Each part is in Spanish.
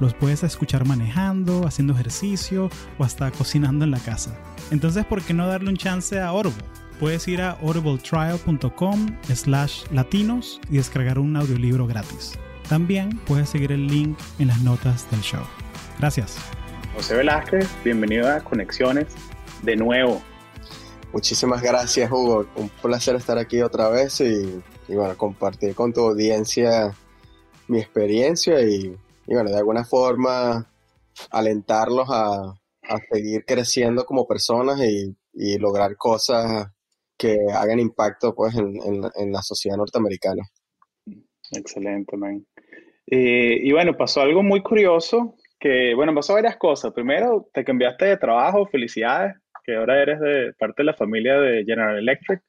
Los puedes escuchar manejando, haciendo ejercicio o hasta cocinando en la casa. Entonces, ¿por qué no darle un chance a Audible? Puedes ir a audibletrial.com slash latinos y descargar un audiolibro gratis. También puedes seguir el link en las notas del show. Gracias. José Velázquez, bienvenido a Conexiones de nuevo. Muchísimas gracias, Hugo. Un placer estar aquí otra vez y, bueno, compartir con tu audiencia mi experiencia y, bueno, de alguna forma alentarlos a, seguir creciendo como personas y, lograr cosas que hagan impacto pues en, la sociedad norteamericana. Excelente, man. Eh, y bueno, pasó algo muy curioso, que bueno, pasó varias cosas. Primero, te cambiaste de trabajo, felicidades que ahora eres de parte de la familia de General Electric.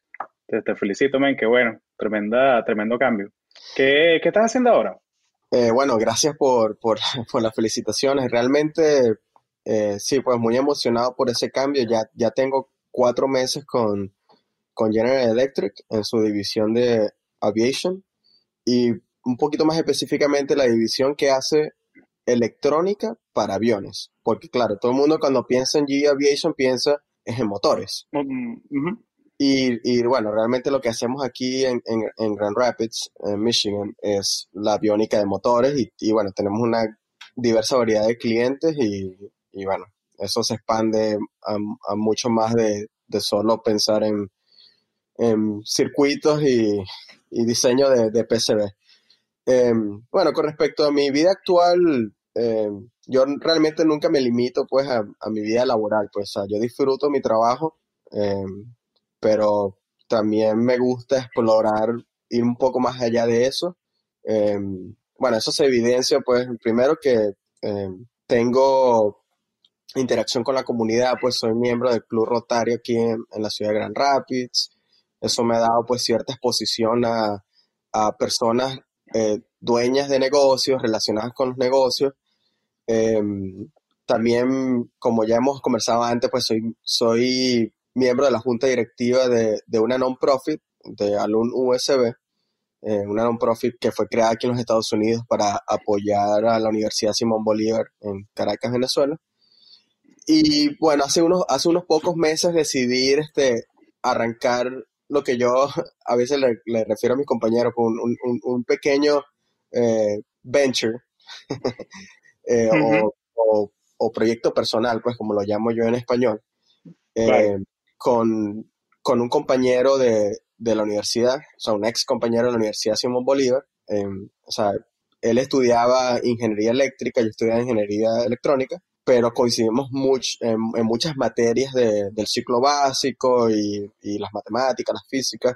Te, felicito, men, que bueno, tremenda, tremendo cambio. ¿Qué, qué estás haciendo ahora? Eh, bueno, gracias por, por, las felicitaciones. Realmente, eh, sí, pues muy emocionado por ese cambio. Ya, ya tengo cuatro meses con, con General Electric en su división de Aviation y un poquito más específicamente la división que hace electrónica para aviones. Porque claro, todo el mundo cuando piensa en G Aviation piensa en motores. Mm, y, bueno, realmente lo que hacemos aquí en, Grand Rapids, en Michigan, es la aviónica de motores y, bueno, tenemos una diversa variedad de clientes y, bueno, eso se expande a, mucho más de, solo pensar en, circuitos y, diseño de, PCB. Em, bueno, con respecto a mi vida actual, em, yo realmente nunca me limito pues a, mi vida laboral, pues yo disfruto mi trabajo, em, pero también me gusta explorar, ir un poco más allá de eso. Em, bueno, eso se evidencia pues primero que em, tengo interacción con la comunidad, pues soy miembro del Club Rotario aquí en, la ciudad de Grand Rapids. Eso me ha dado pues cierta exposición a, a personas eh, dueñas de negocios, relacionadas con los negocios, Em, también, como ya hemos conversado antes, pues soy, soy miembro de la junta directiva de, una non-profit, de Alun USB, eh, una non-profit que fue creada aquí en los Estados Unidos para apoyar a la Universidad Simón Bolívar en Caracas, Venezuela. Y bueno, hace unos, hace unos pocos meses decidí este, arrancar lo que yo a veces le, refiero a mis compañeros, un, un, un pequeño eh, venture Eh, o, proyecto personal, pues como lo llamo yo en español, eh, con, un compañero de, la universidad, o sea, un ex compañero de la Universidad Simón Bolívar. Em, o sea, él estudiaba ingeniería eléctrica, yo estudiaba ingeniería electrónica, pero coincidimos en, muchas materias del ciclo básico y, las matemáticas, las físicas,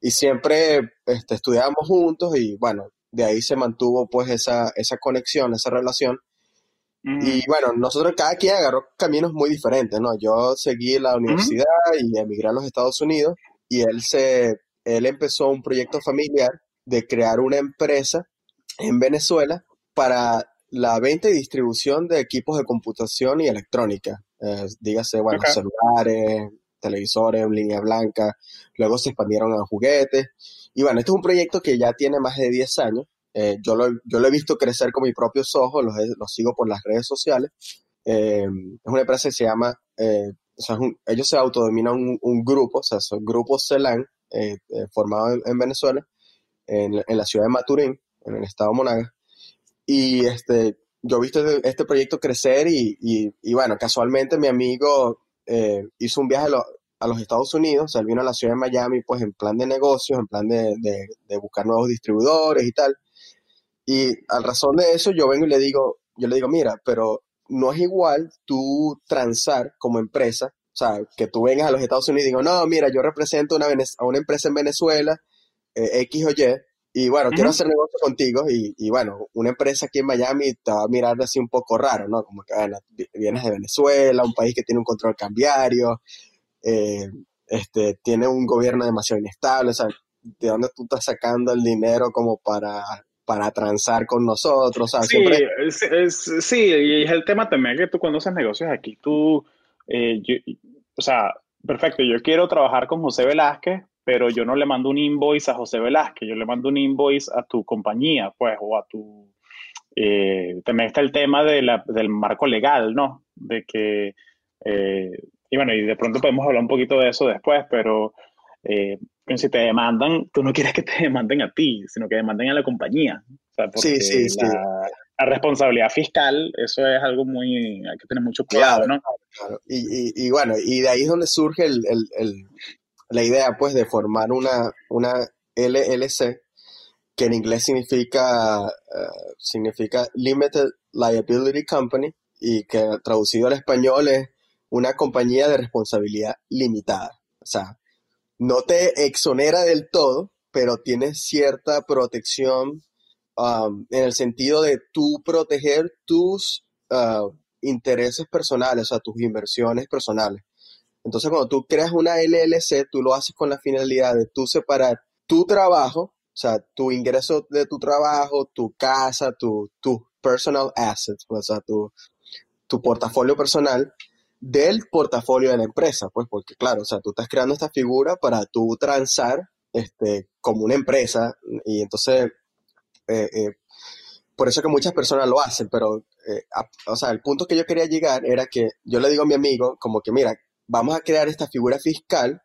y siempre este, estudiábamos juntos y bueno, de ahí se mantuvo pues esa, esa conexión, esa relación. Y bueno, nosotros cada quien agarró caminos muy diferentes, ¿no? Yo seguí la universidad y emigré a los Estados Unidos y él se, él empezó un proyecto familiar de crear una empresa en Venezuela para la venta y distribución de equipos de computación y electrónica. Eh, dígase, bueno, celulares, televisores línea blanca, luego se expandieron a juguetes. Y bueno, este es un proyecto que ya tiene más de 10 años. Eh, yo, lo, he visto crecer con mis propios ojos, los, los sigo por las redes sociales. Eh, es una empresa que se llama, eh, o sea, ellos se autodominan un, grupo, o sea, son Grupo CELAN, formado en, Venezuela, en, la ciudad de Maturín, en el estado Monagas. Y este, yo he visto este, este proyecto crecer y, y, y, bueno, casualmente mi amigo hizo un viaje a, los Estados Unidos, o sea, él vino a la ciudad de Miami pues en plan de negocios, en plan de, de, de buscar nuevos distribuidores y tal. Y al razón de eso yo vengo y le digo, yo le digo, mira, pero no es igual tú transar como empresa, o sea, que tú vengas a los Estados Unidos y digo, no, mira, yo represento una a una empresa en Venezuela, eh, X o Y, y bueno, quiero hacer negocio contigo y, bueno, una empresa aquí en Miami te va a mirar así un poco raro, ¿no? Como que, bueno, vienes de Venezuela, un país que tiene un control cambiario, eh, este, tiene un gobierno demasiado inestable, o sea, ¿de dónde tú estás sacando el dinero como para, para transar con nosotros? sí, es, sí, y es el tema también que tú cuando haces negocios aquí, tú, eh, o sea, perfecto, yo quiero trabajar con José Velázquez, pero yo no le mando un invoice a José Velázquez, yo le mando un invoice a tu compañía, pues, o a tu... Eh, también está el tema de la, del marco legal, ¿no? De que, eh, y bueno, y de pronto podemos hablar un poquito de eso después, pero eh, si te demandan, tú no quieres que te demanden a ti, sino que demanden a la compañía. O sea, porque sí, sí, la, la, responsabilidad fiscal, eso es algo muy, hay que tener mucho cuidado, ¿no? Claro. Y, y, y, bueno, y de ahí es donde surge el, el, el la idea pues de formar una, una LLC, que en inglés significa, eh, significa Limited Liability Company y que traducido al español es una compañía de responsabilidad limitada. O sea, no te exonera del todo, pero tiene cierta protección um, en el sentido de tú proteger tus uh, intereses personales, o sea, tus inversiones personales. Entonces, cuando tú creas una LLC, tú lo haces con la finalidad de tú separar tu trabajo, o sea, tu ingreso de tu trabajo, tu casa, tu, personal assets, o sea, tu, tu portafolio personal del portafolio de la empresa, pues, porque claro, o sea, tú estás creando esta figura para tú transar este, como una empresa y entonces, eh, eh, por eso que muchas personas lo hacen, pero, eh, o sea, el punto que yo quería llegar era que yo le digo a mi amigo, como que, mira, vamos a crear esta figura fiscal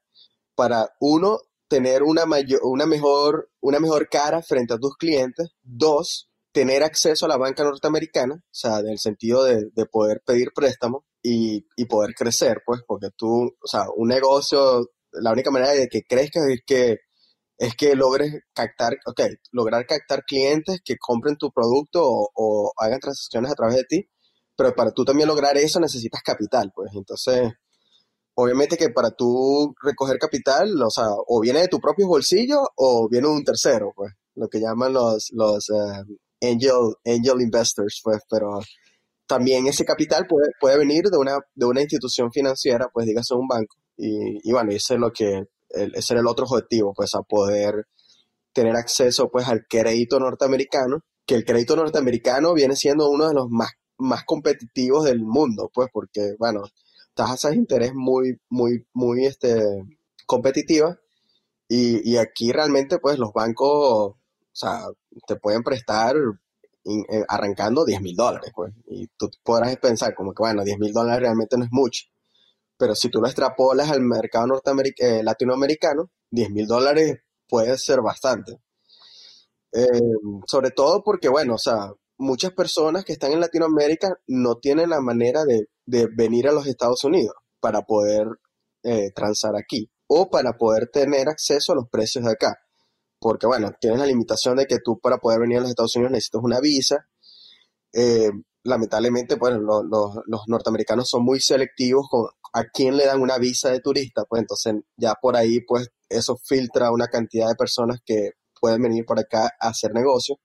para, uno, tener una, mayor, una, mejor, una mejor cara frente a tus clientes. Dos, tener acceso a la banca norteamericana, o sea, en el sentido de, poder pedir préstamos y, poder crecer, pues, porque tú, o sea, un negocio, la única manera de que crezcas es que es que logres captar, ok, lograr captar clientes que compren tu producto o, o hagan transacciones a través de ti, pero para tú también lograr eso necesitas capital, pues, entonces, obviamente que para tú recoger capital, o sea, o viene de tu propio bolsillo o viene de un tercero, pues, lo que llaman los, los eh, angel, angel investors, pues, pero también ese capital puede, puede venir de una, de una institución financiera, pues dígase un banco. Y, y bueno, ese es lo que, ese era el otro objetivo, pues, a poder tener acceso, pues, al crédito norteamericano, que el crédito norteamericano viene siendo uno de los más, más competitivos del mundo, pues, porque, bueno, tasas de interés muy, muy, muy este, competitivas. Y, y aquí realmente, pues, los bancos, sea, te pueden prestar eh, arrancando 10 mil dólares, pues. Y tú podrás pensar como que, bueno, 10 mil dólares realmente no es mucho. Pero si tú lo extrapolas al mercado norteamericano, eh, latinoamericano, 10 mil dólares puede ser bastante. Eh, sobre todo porque, bueno, o sea, muchas personas que están en Latinoamérica no tienen la manera de de venir a los Estados Unidos para poder eh, transar aquí o para poder tener acceso a los precios de acá. Porque bueno, tienes la limitación de que tú para poder venir a los Estados Unidos necesitas una visa. Eh, lamentablemente, bueno, los norteamericanos son muy selectivos con a quién le dan una visa de turista, pues entonces ya por ahí, pues eso filtra una cantidad de personas que pueden venir por acá a hacer negocio.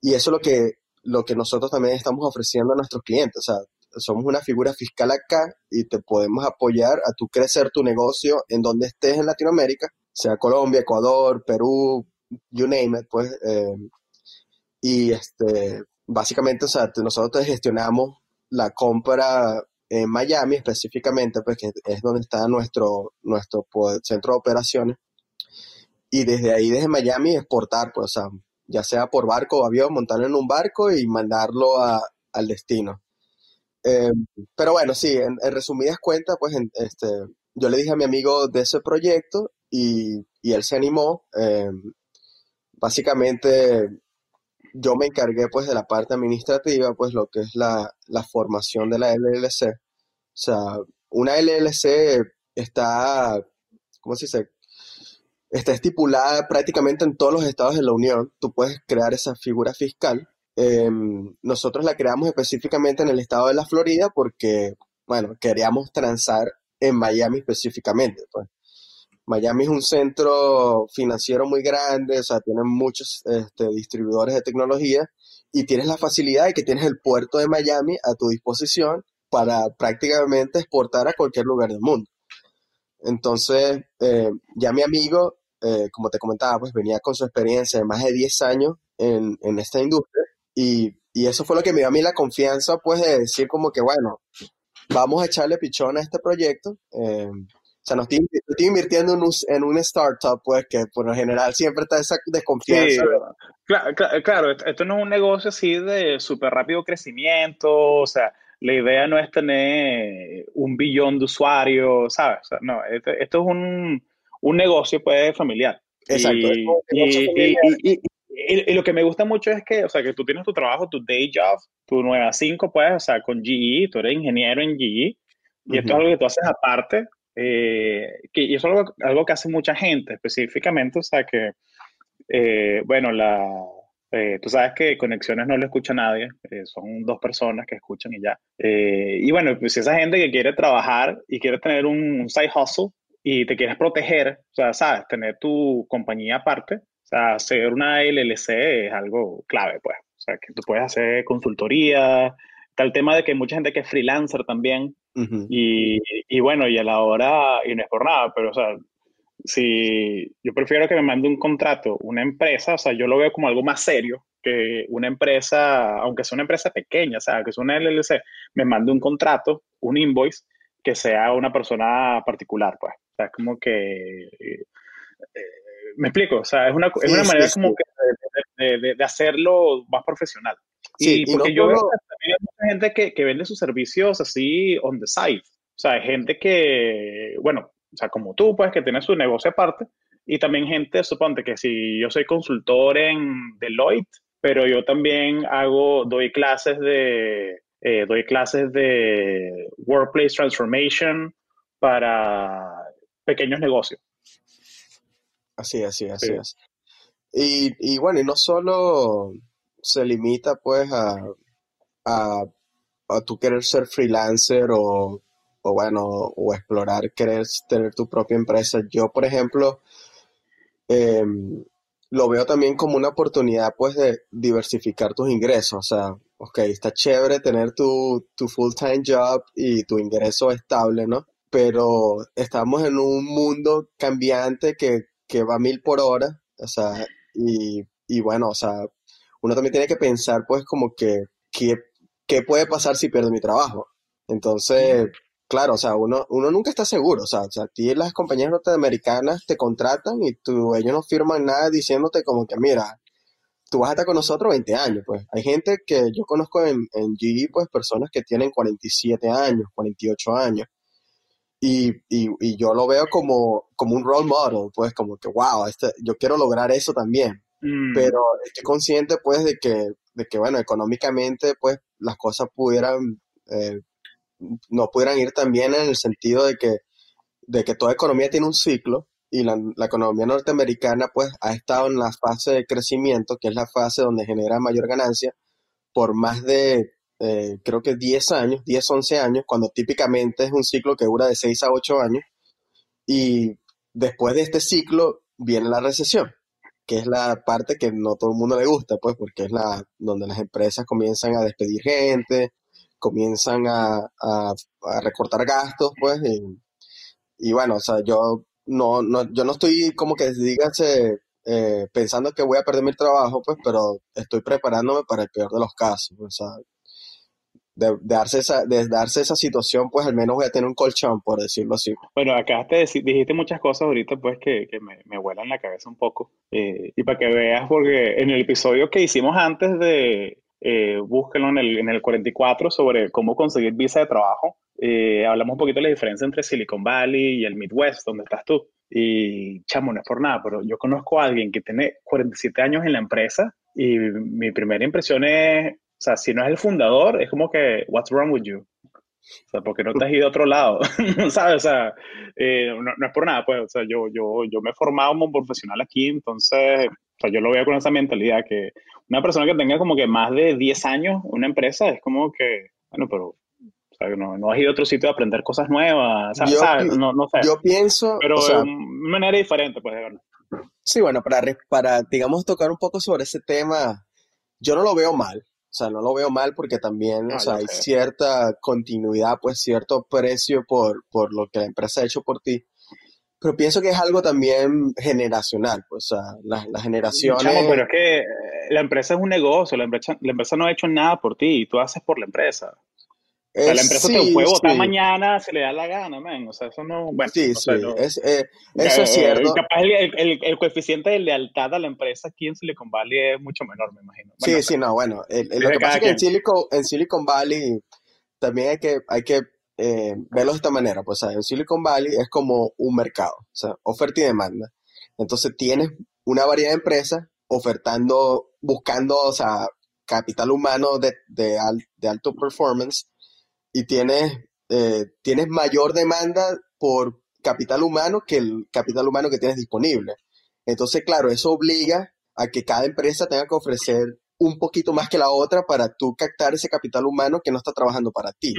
Y eso es lo que, lo que nosotros también estamos ofreciendo a nuestros clientes. O sea, somos una figura fiscal acá y te podemos apoyar a tu crecer tu negocio en donde estés en Latinoamérica, sea Colombia, Ecuador, Perú, you name it, pues. Eh, y este, básicamente, o sea, nosotros gestionamos la compra en Miami específicamente, pues que es donde está nuestro, nuestro centro de operaciones. Y desde ahí, desde Miami, exportar, pues, o sea, ya sea por barco o avión, montarlo en un barco y mandarlo a, al destino. Eh, pero bueno, sí, en, resumidas cuentas, pues este, yo le dije a mi amigo de ese proyecto y, él se animó. Eh, básicamente, yo me encargué pues de la parte administrativa, pues lo que es la, formación de la LLC. O sea, una LLC está, ¿cómo se dice? Está estipulada prácticamente en todos los estados de la Unión. Tú puedes crear esa figura fiscal Em, nosotros la creamos específicamente en el estado de la Florida porque, bueno, queríamos transar en Miami específicamente. Pues. Miami es un centro financiero muy grande, o sea, tienen muchos este, distribuidores de tecnología y tienes la facilidad de que tienes el puerto de Miami a tu disposición para prácticamente exportar a cualquier lugar del mundo. Entonces, eh, ya mi amigo, eh, como te comentaba, pues venía con su experiencia de más de 10 años en, esta industria y, eso fue lo que me dio a mí la confianza, pues, de decir como que, bueno, vamos a echarle pichón a este proyecto. Eh, sea, no estoy, invirtiendo en un, en un, startup, pues, que por lo general siempre está esa desconfianza. claro, claro, esto no es un negocio así de súper rápido crecimiento, o sea, la idea no es tener un billón de usuarios, ¿sabes? no, esto, es un, un, negocio, pues, familiar. Exacto. Y, y, y, lo que me gusta mucho es que, o sea, que tú tienes tu trabajo, tu day job, tu 9 a 5, pues, o sea, con GE, tú eres ingeniero en GE, y esto es algo que tú haces aparte, eh, que, y eso es algo, algo, que hace mucha gente específicamente, o sea que, eh, bueno, la, eh, tú sabes que conexiones no lo escucha nadie, son dos personas que escuchan y ya. y bueno, pues esa gente que quiere trabajar y quiere tener un, side hustle y te quieres proteger, o sea, sabes, tener tu compañía aparte, o sea, hacer una LLC es algo clave, pues. O sea, que tú puedes hacer consultoría, tal tema de que hay mucha gente que es freelancer también, y, y, bueno, y a la hora, y no es por nada, pero o sea, si yo prefiero que me mande un contrato una empresa, o sea, yo lo veo como algo más serio que una empresa, aunque sea una empresa pequeña, o sea, que sea una LLC, me mande un contrato, un invoice, que sea una persona particular, pues. O sea, es como que... Eh, me explico, o sea, es una, es una manera como que de, de, de, hacerlo más profesional. Sí, y porque yo veo también hay mucha gente que, que, vende sus servicios así on the side. O sea, hay gente que, bueno, o sea, como tú, pues, que tiene su negocio aparte. Y también gente, suponte que si yo soy consultor en Deloitte, pero yo también hago, doy clases de, eh, doy clases de Workplace Transformation para pequeños negocios. Así, así, así es. Y, y bueno, y no solo se limita pues a, a, a tú querer ser freelancer o, o, bueno, o explorar querer tener tu propia empresa. Yo, por ejemplo, em, lo veo también como una oportunidad pues de diversificar tus ingresos. O sea, ok, está chévere tener tu, tu full-time job y tu ingreso estable, ¿no? Pero estamos en un mundo cambiante que, que va mil por hora, o sea, y, y bueno, o sea, uno también tiene que pensar, pues, como que, ¿qué puede pasar si pierdo mi trabajo? Entonces, claro, o sea, uno, uno nunca está seguro, o sea, o sea, a ti las compañías norteamericanas te contratan y tú, ellos no firman nada diciéndote como que, mira, tú vas a estar con nosotros 20 años, pues. Hay gente que yo conozco en, en GE, pues, personas que tienen 47 años, 48 años. Y, y, y yo lo veo como, como un role model, pues, como que, wow, este, yo quiero lograr eso también. Mm. Pero estoy consciente, pues, de que, de que, bueno, económicamente, pues, las cosas pudieran, eh, no pudieran ir tan bien en el sentido de que, de que toda economía tiene un ciclo y la, la, economía norteamericana, pues, ha estado en la fase de crecimiento, que es la fase donde genera mayor ganancia, por más de, eh, creo que 10 años, 10, 11 años, cuando típicamente es un ciclo que dura de 6 a 8 años. Y después de este ciclo viene la recesión que es la parte que no todo el mundo le gusta, pues, porque es la donde las empresas comienzan a despedir gente, comienzan a, a, recortar gastos, pues, y, bueno, o sea, yo no, no, yo no estoy como que dígase eh, pensando que voy a perder mi trabajo, pues, pero estoy preparándome para el peor de los casos, o sea, de, darse esa, de darse esa situación, pues al menos voy a tener un colchón, por decirlo así. Bueno, acá te dijiste muchas cosas ahorita, pues que, que me, me, vuelan la cabeza un poco. Eh, y para que veas, porque en el episodio que hicimos antes de, eh, en el, en el 44 sobre cómo conseguir visa de trabajo, eh, hablamos un poquito de la diferencia entre Silicon Valley y el Midwest, donde estás tú. Y chamo, no es por nada, pero yo conozco a alguien que tiene 47 años en la empresa y mi primera impresión es, o sea, si no es el fundador, es como que, what's wrong with you? O sea, porque no te has ido a otro lado, ¿sabes? O sea, eh, no, no, es por nada, pues, o sea, yo, yo, yo me he formado como profesional aquí, entonces, o sea, yo lo veo con esa mentalidad que una persona que tenga como que más de 10 años una empresa es como que, bueno, pero, o sea, no, no has ido a otro sitio a aprender cosas nuevas, Yo, ¿sabes? No, no sé. yo pienso, pero o sea, de una manera diferente, pues, de verlo. sí, bueno, para, para, digamos, tocar un poco sobre ese tema, yo no lo veo mal. O sea, no lo veo mal porque también, o No, sea, hay sé. cierta continuidad, pues cierto precio por, por lo que la empresa ha hecho por ti. Pero pienso que es algo también generacional, pues, o sea, las, las Chamo, generaciones, pero es que eh, la empresa es un negocio, la empresa, la empresa no ha hecho nada por ti, tú haces por la empresa. O sea, eh, la empresa te sí, puede votar sí, mañana si le da la gana, man. O sea, eso no, bueno, sí, no es, eh, eso es Eh, cierto. capaz el, el- el coeficiente de lealtad a la empresa aquí en Silicon Valley es mucho menor, me imagino. Bueno, Sí, sí, no, bueno, el- lo que pasa es que en. Silicon, en Silicon Valley también hay que, hay que eh, verlo de esta manera, pues, sea, en Silicon Valley es como un mercado, o sea, oferta y demanda. Entonces tienes una variedad de empresas ofertando, buscando, o sea, capital humano de, de, al- de alto performance y tienes, eh, tienes mayor demanda por capital humano que el capital humano que tienes disponible. Entonces, claro, eso obliga a que cada empresa tenga que ofrecer un poquito más que la otra para tú captar ese capital humano que no está trabajando para ti.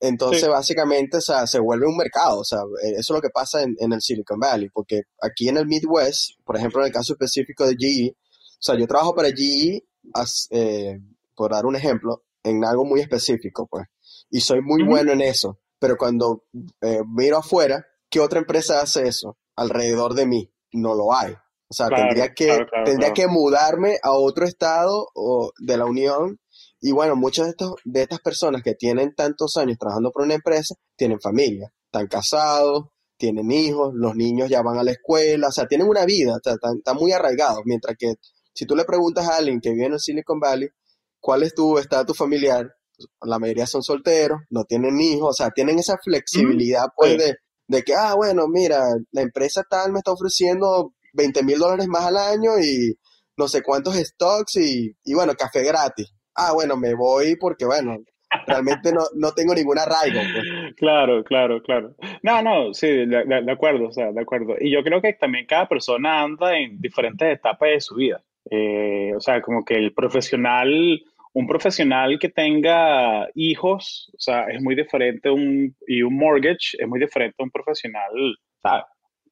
Entonces, Sí. básicamente, o sea, se vuelve un mercado, o sea, eh, eso es lo que pasa en, en el Silicon Valley, porque aquí en el Midwest, por ejemplo, en el caso específico de GE, o sea, yo trabajo para GE, as- eh, por dar un ejemplo, en algo muy específico, pues, y soy muy bueno en eso, pero cuando eh, miro afuera, ¿qué otra empresa hace eso alrededor de mí? No lo hay. O sea, Claro, tendría que, claro, claro, tendría que mudarme a otro estado o de la Unión y bueno, muchas de, estos, de estas personas que tienen tantos años trabajando por una empresa tienen familia, están casados, tienen hijos, los niños ya van a la escuela, o sea, tienen una vida, o sea, están, están muy arraigados. Mientras que si tú le preguntas a alguien que vive en Silicon Valley, ¿cuál es tu estatus familiar? La mayoría son solteros, no tienen hijos, o sea, tienen esa flexibilidad, pues, Sí. de, de que, ah, bueno, mira, la empresa tal me está ofreciendo 20 mil dólares más al año y no sé cuántos stocks y, y bueno, café gratis. Ah, bueno, me voy porque, bueno, realmente no, no tengo ningún arraigo, pues. Claro, claro, claro. No, no, sí, de, de- de acuerdo, o sea, de acuerdo. Y yo creo que también cada persona anda en diferentes etapas de su vida. Eh, o sea, como que el profesional, un profesional que tenga hijos, o sea, es muy diferente un, y un mortgage es muy diferente a un profesional, ¿sabes?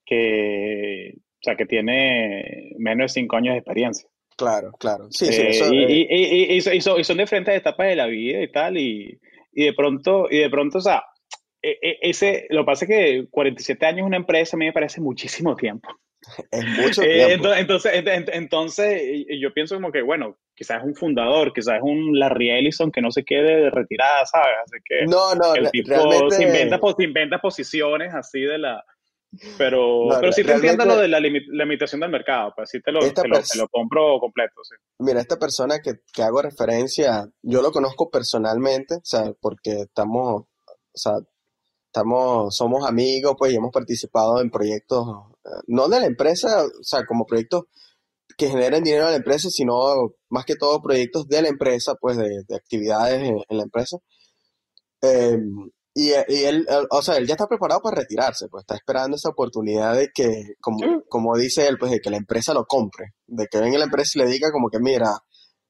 Que, o sea, que tiene menos de cinco años de experiencia. Claro, claro. Sí, sí, Eh, eso, y, eh, y- y- son, y diferentes etapas de la vida y tal, y, y de pronto, y de pronto, o sea, e- e- ese, lo que pasa es que 47 años en una empresa a mí me parece muchísimo tiempo. es mucho Eh, tiempo. entonces, entonces, ent- ent- entonces, y yo pienso como que, bueno, quizás es un fundador, quizás es un Larry Ellison que no se quede de retirada, ¿sabes? Así que No, no, el tipo se inventa, realmente, se inventa posiciones así de la... Pero, no, pero sí te entiendo lo realmente de la, limi- la limitación del mercado, pues sí te lo, te lo, te lo compro completo, sí. Mira, esta persona que, que hago referencia, yo lo conozco personalmente, o sea, porque estamos, o sea, estamos, somos amigos, pues, y hemos participado en proyectos, eh, no de la empresa, o sea, como proyectos que generen dinero a la empresa, sino más que todo proyectos de la empresa, pues, de, de actividades en, en la empresa. Eh, y, y él, o sea, él ya está preparado para retirarse, pues, está esperando esa oportunidad de que, como, como dice él, pues, de que la empresa lo compre, de que venga la empresa y le diga como que, mira,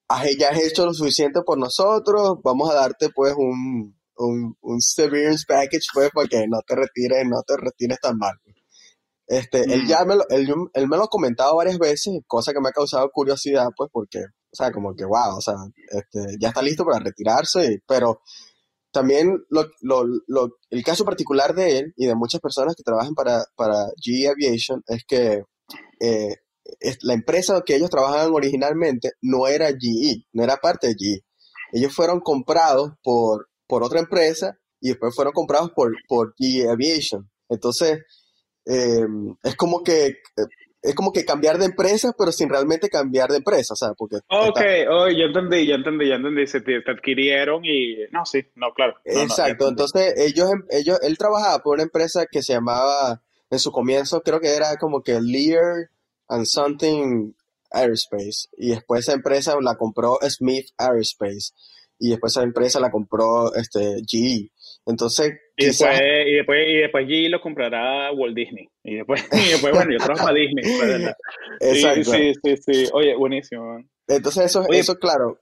has- ya has hecho lo suficiente por nosotros, vamos a darte pues un, un, un severance package pues para que no te retires, no te retires tan mal. Este, él ya me lo, él, él me lo ha comentado varias veces, cosa que me ha causado curiosidad pues porque, o sea, como que wow, o sea, este, ya está listo para retirarse, y- pero también lo, lo, lo- el caso particular de él y de muchas personas que trabajan para, para GE Aviation es que eh, es- la empresa que ellos trabajaban originalmente no era GE, no era parte de GE. Ellos fueron comprados por, por otra empresa y después fueron comprados por, por GE Aviation. Entonces, eh, es como que eh, es como que cambiar de empresa, pero sin realmente cambiar de empresa, o sea, porque Ok, está- oh, ya entendí, ya entendí, ya entendí. Se te, te adquirieron y. No, sí, no, claro. No, no, Exacto, entendí. entonces ellos, em- ellos, él trabajaba por una empresa que se llamaba, en su comienzo creo que era como que Lear and Something Aerospace, y después esa empresa la compró Smith Aerospace, y después esa empresa la compró este, GE. Entonces, Y después, y después, y después G lo comprará Walt Disney. Y después, y después bueno, yo trabajo para Disney. pues, exacto. sí, sí, sí. Oye, buenísimo. Entonces eso, Oye, eso claro,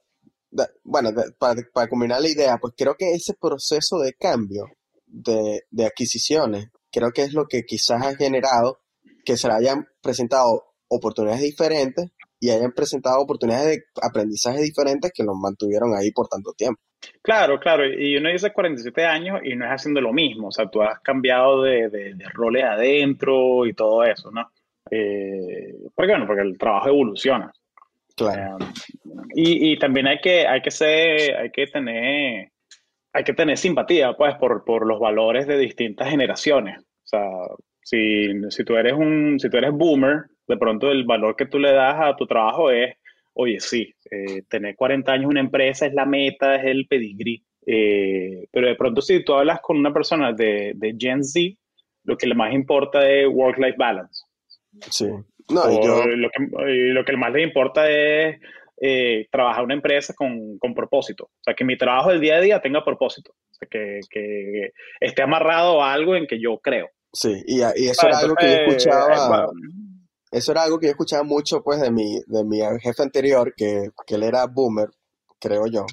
bueno, para, para combinar la idea, pues creo que ese proceso de cambio de, de adquisiciones, creo que es lo que quizás ha generado que se le hayan presentado oportunidades diferentes y hayan presentado oportunidades de aprendizaje diferentes que los mantuvieron ahí por tanto tiempo. Claro, claro, y uno dice 47 años y no es haciendo lo mismo, o sea, tú has cambiado de, de, roles adentro y todo eso, ¿no? Eh, porque bueno, porque el trabajo evoluciona. Claro. Eh, y, y, también hay que, hay que ser, hay que tener, hay que tener simpatía, pues, por, por los valores de distintas generaciones. O sea, si, si tú eres un, si tú eres boomer, de pronto el valor que tú le das a tu trabajo es, oye, sí, eh, tener 40 años en una empresa es la meta, es el pedigrí. Eh, pero de pronto si tú hablas con una persona de, de Gen Z, lo que le más importa es work-life balance. Sí. No, yo... lo, que, lo que más le importa es eh, trabajar en una empresa con, con, propósito. O sea, que mi trabajo del día a día tenga propósito. O sea, que, que esté amarrado a algo en que yo creo. Sí, y, y eso era algo que yo escuchaba. Eso era algo que yo escuchaba mucho, pues, de mi, de mi jefe anterior, que, que él era boomer, creo yo.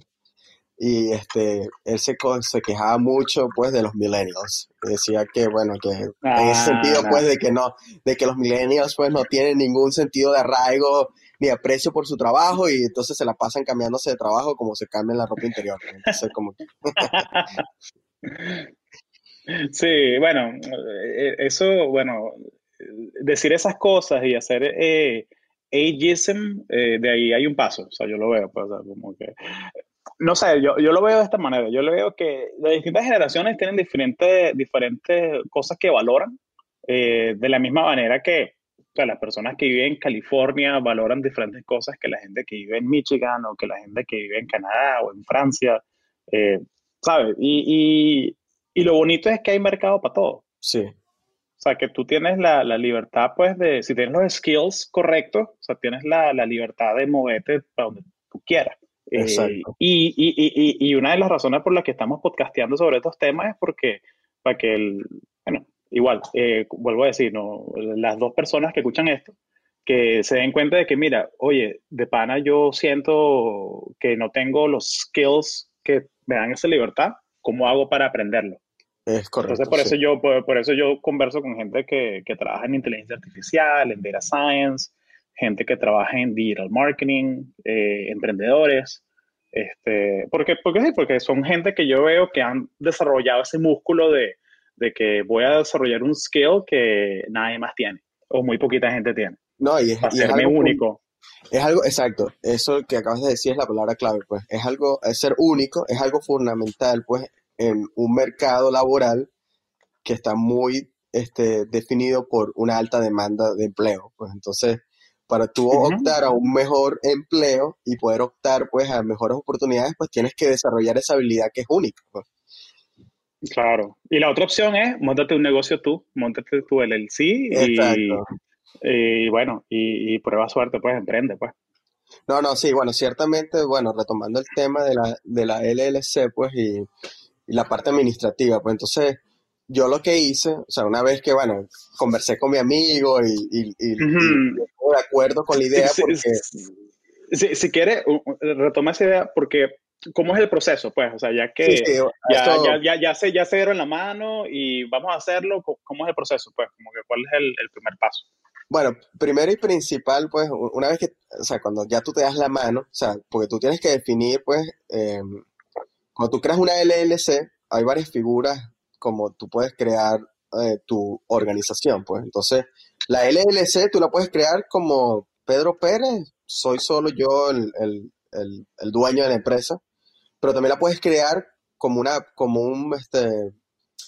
Y este, él se, se quejaba mucho, pues, de los millennials. Decía que, bueno, que en ese sentido, ah, pues, de que no, de que los millennials, pues, no tienen ningún sentido de arraigo ni aprecio por su trabajo y entonces se la pasan cambiándose de trabajo como se cambian la ropa interior. Entonces, como Sí, bueno, eh, eso, bueno, decir esas cosas y hacer eh, ageism, eh, de ahí hay un paso, o sea, yo lo veo, pues, como que, no sé, yo, yo lo veo de esta manera, yo lo veo que las distintas generaciones tienen diferentes, diferentes cosas que valoran, eh, de la misma manera que las personas que viven en California valoran diferentes cosas que la gente que vive en Michigan o que la gente que vive en Canadá o en Francia, ¿sabes? Y, y, y lo bonito es que hay mercado para todo. Sí. O sea, que tú tienes la, la, libertad, pues, de, si tienes los skills correctos, o sea, tienes la, la libertad de moverte para donde tú quieras. Eh, y, y, y, y, una de las razones por las que estamos podcasteando sobre estos temas es porque, para que el, bueno, igual, eh, vuelvo a decir, no, las dos personas que escuchan esto, que se den cuenta de que, mira, oye, de pana yo siento que no tengo los skills que me dan esa libertad, ¿cómo hago para aprenderlo? Es correcto. Entonces, por, eso yo, por, eso yo converso con gente que, que, trabaja en inteligencia artificial, en data science, gente que trabaja en digital marketing, eh, emprendedores. Este, porque, porque sí, porque son gente que yo veo que han desarrollado ese músculo de, de que voy a desarrollar un skill que nadie más tiene o muy poquita gente tiene. No, y es, para serme único. Es algo, exacto, eso que acabas de decir es la palabra clave, pues es algo, es ser único, es algo fundamental, pues en un mercado laboral que está muy este, definido por una alta demanda de empleo. Pues entonces, para tú optar a un mejor empleo y poder optar pues a mejores oportunidades, pues tienes que desarrollar esa habilidad que es única. Pues. Claro. Y la otra opción es, montate un negocio tú, montate tu LLC y, y bueno, y, y, prueba suerte, pues emprende, pues. No, no, sí, bueno, ciertamente, bueno, retomando el tema de la, de la LLC, pues, y y la parte administrativa. Pues entonces, yo lo que hice, o sea, una vez que, bueno, conversé con mi amigo y, y, y, de acuerdo con la idea, porque... Si, si quiere, retoma esa idea, porque ¿cómo es el proceso? Pues, o sea, ya que ya, ya, ya, ya, se, ya se dieron la mano y vamos a hacerlo, ¿cómo es el proceso? Pues, como que cuál es el, el, primer paso. Bueno, primero y principal, pues, una vez que, o sea, cuando ya tú te das la mano, o sea, porque tú tienes que definir, pues, eh, cuando tú creas una LLC, hay varias figuras como tú puedes crear eh, tu organización, pues. Entonces, la LLC tú la puedes crear como Pedro Pérez, soy solo yo el, el, el, dueño de la empresa, pero también la puedes crear como una, como un, este,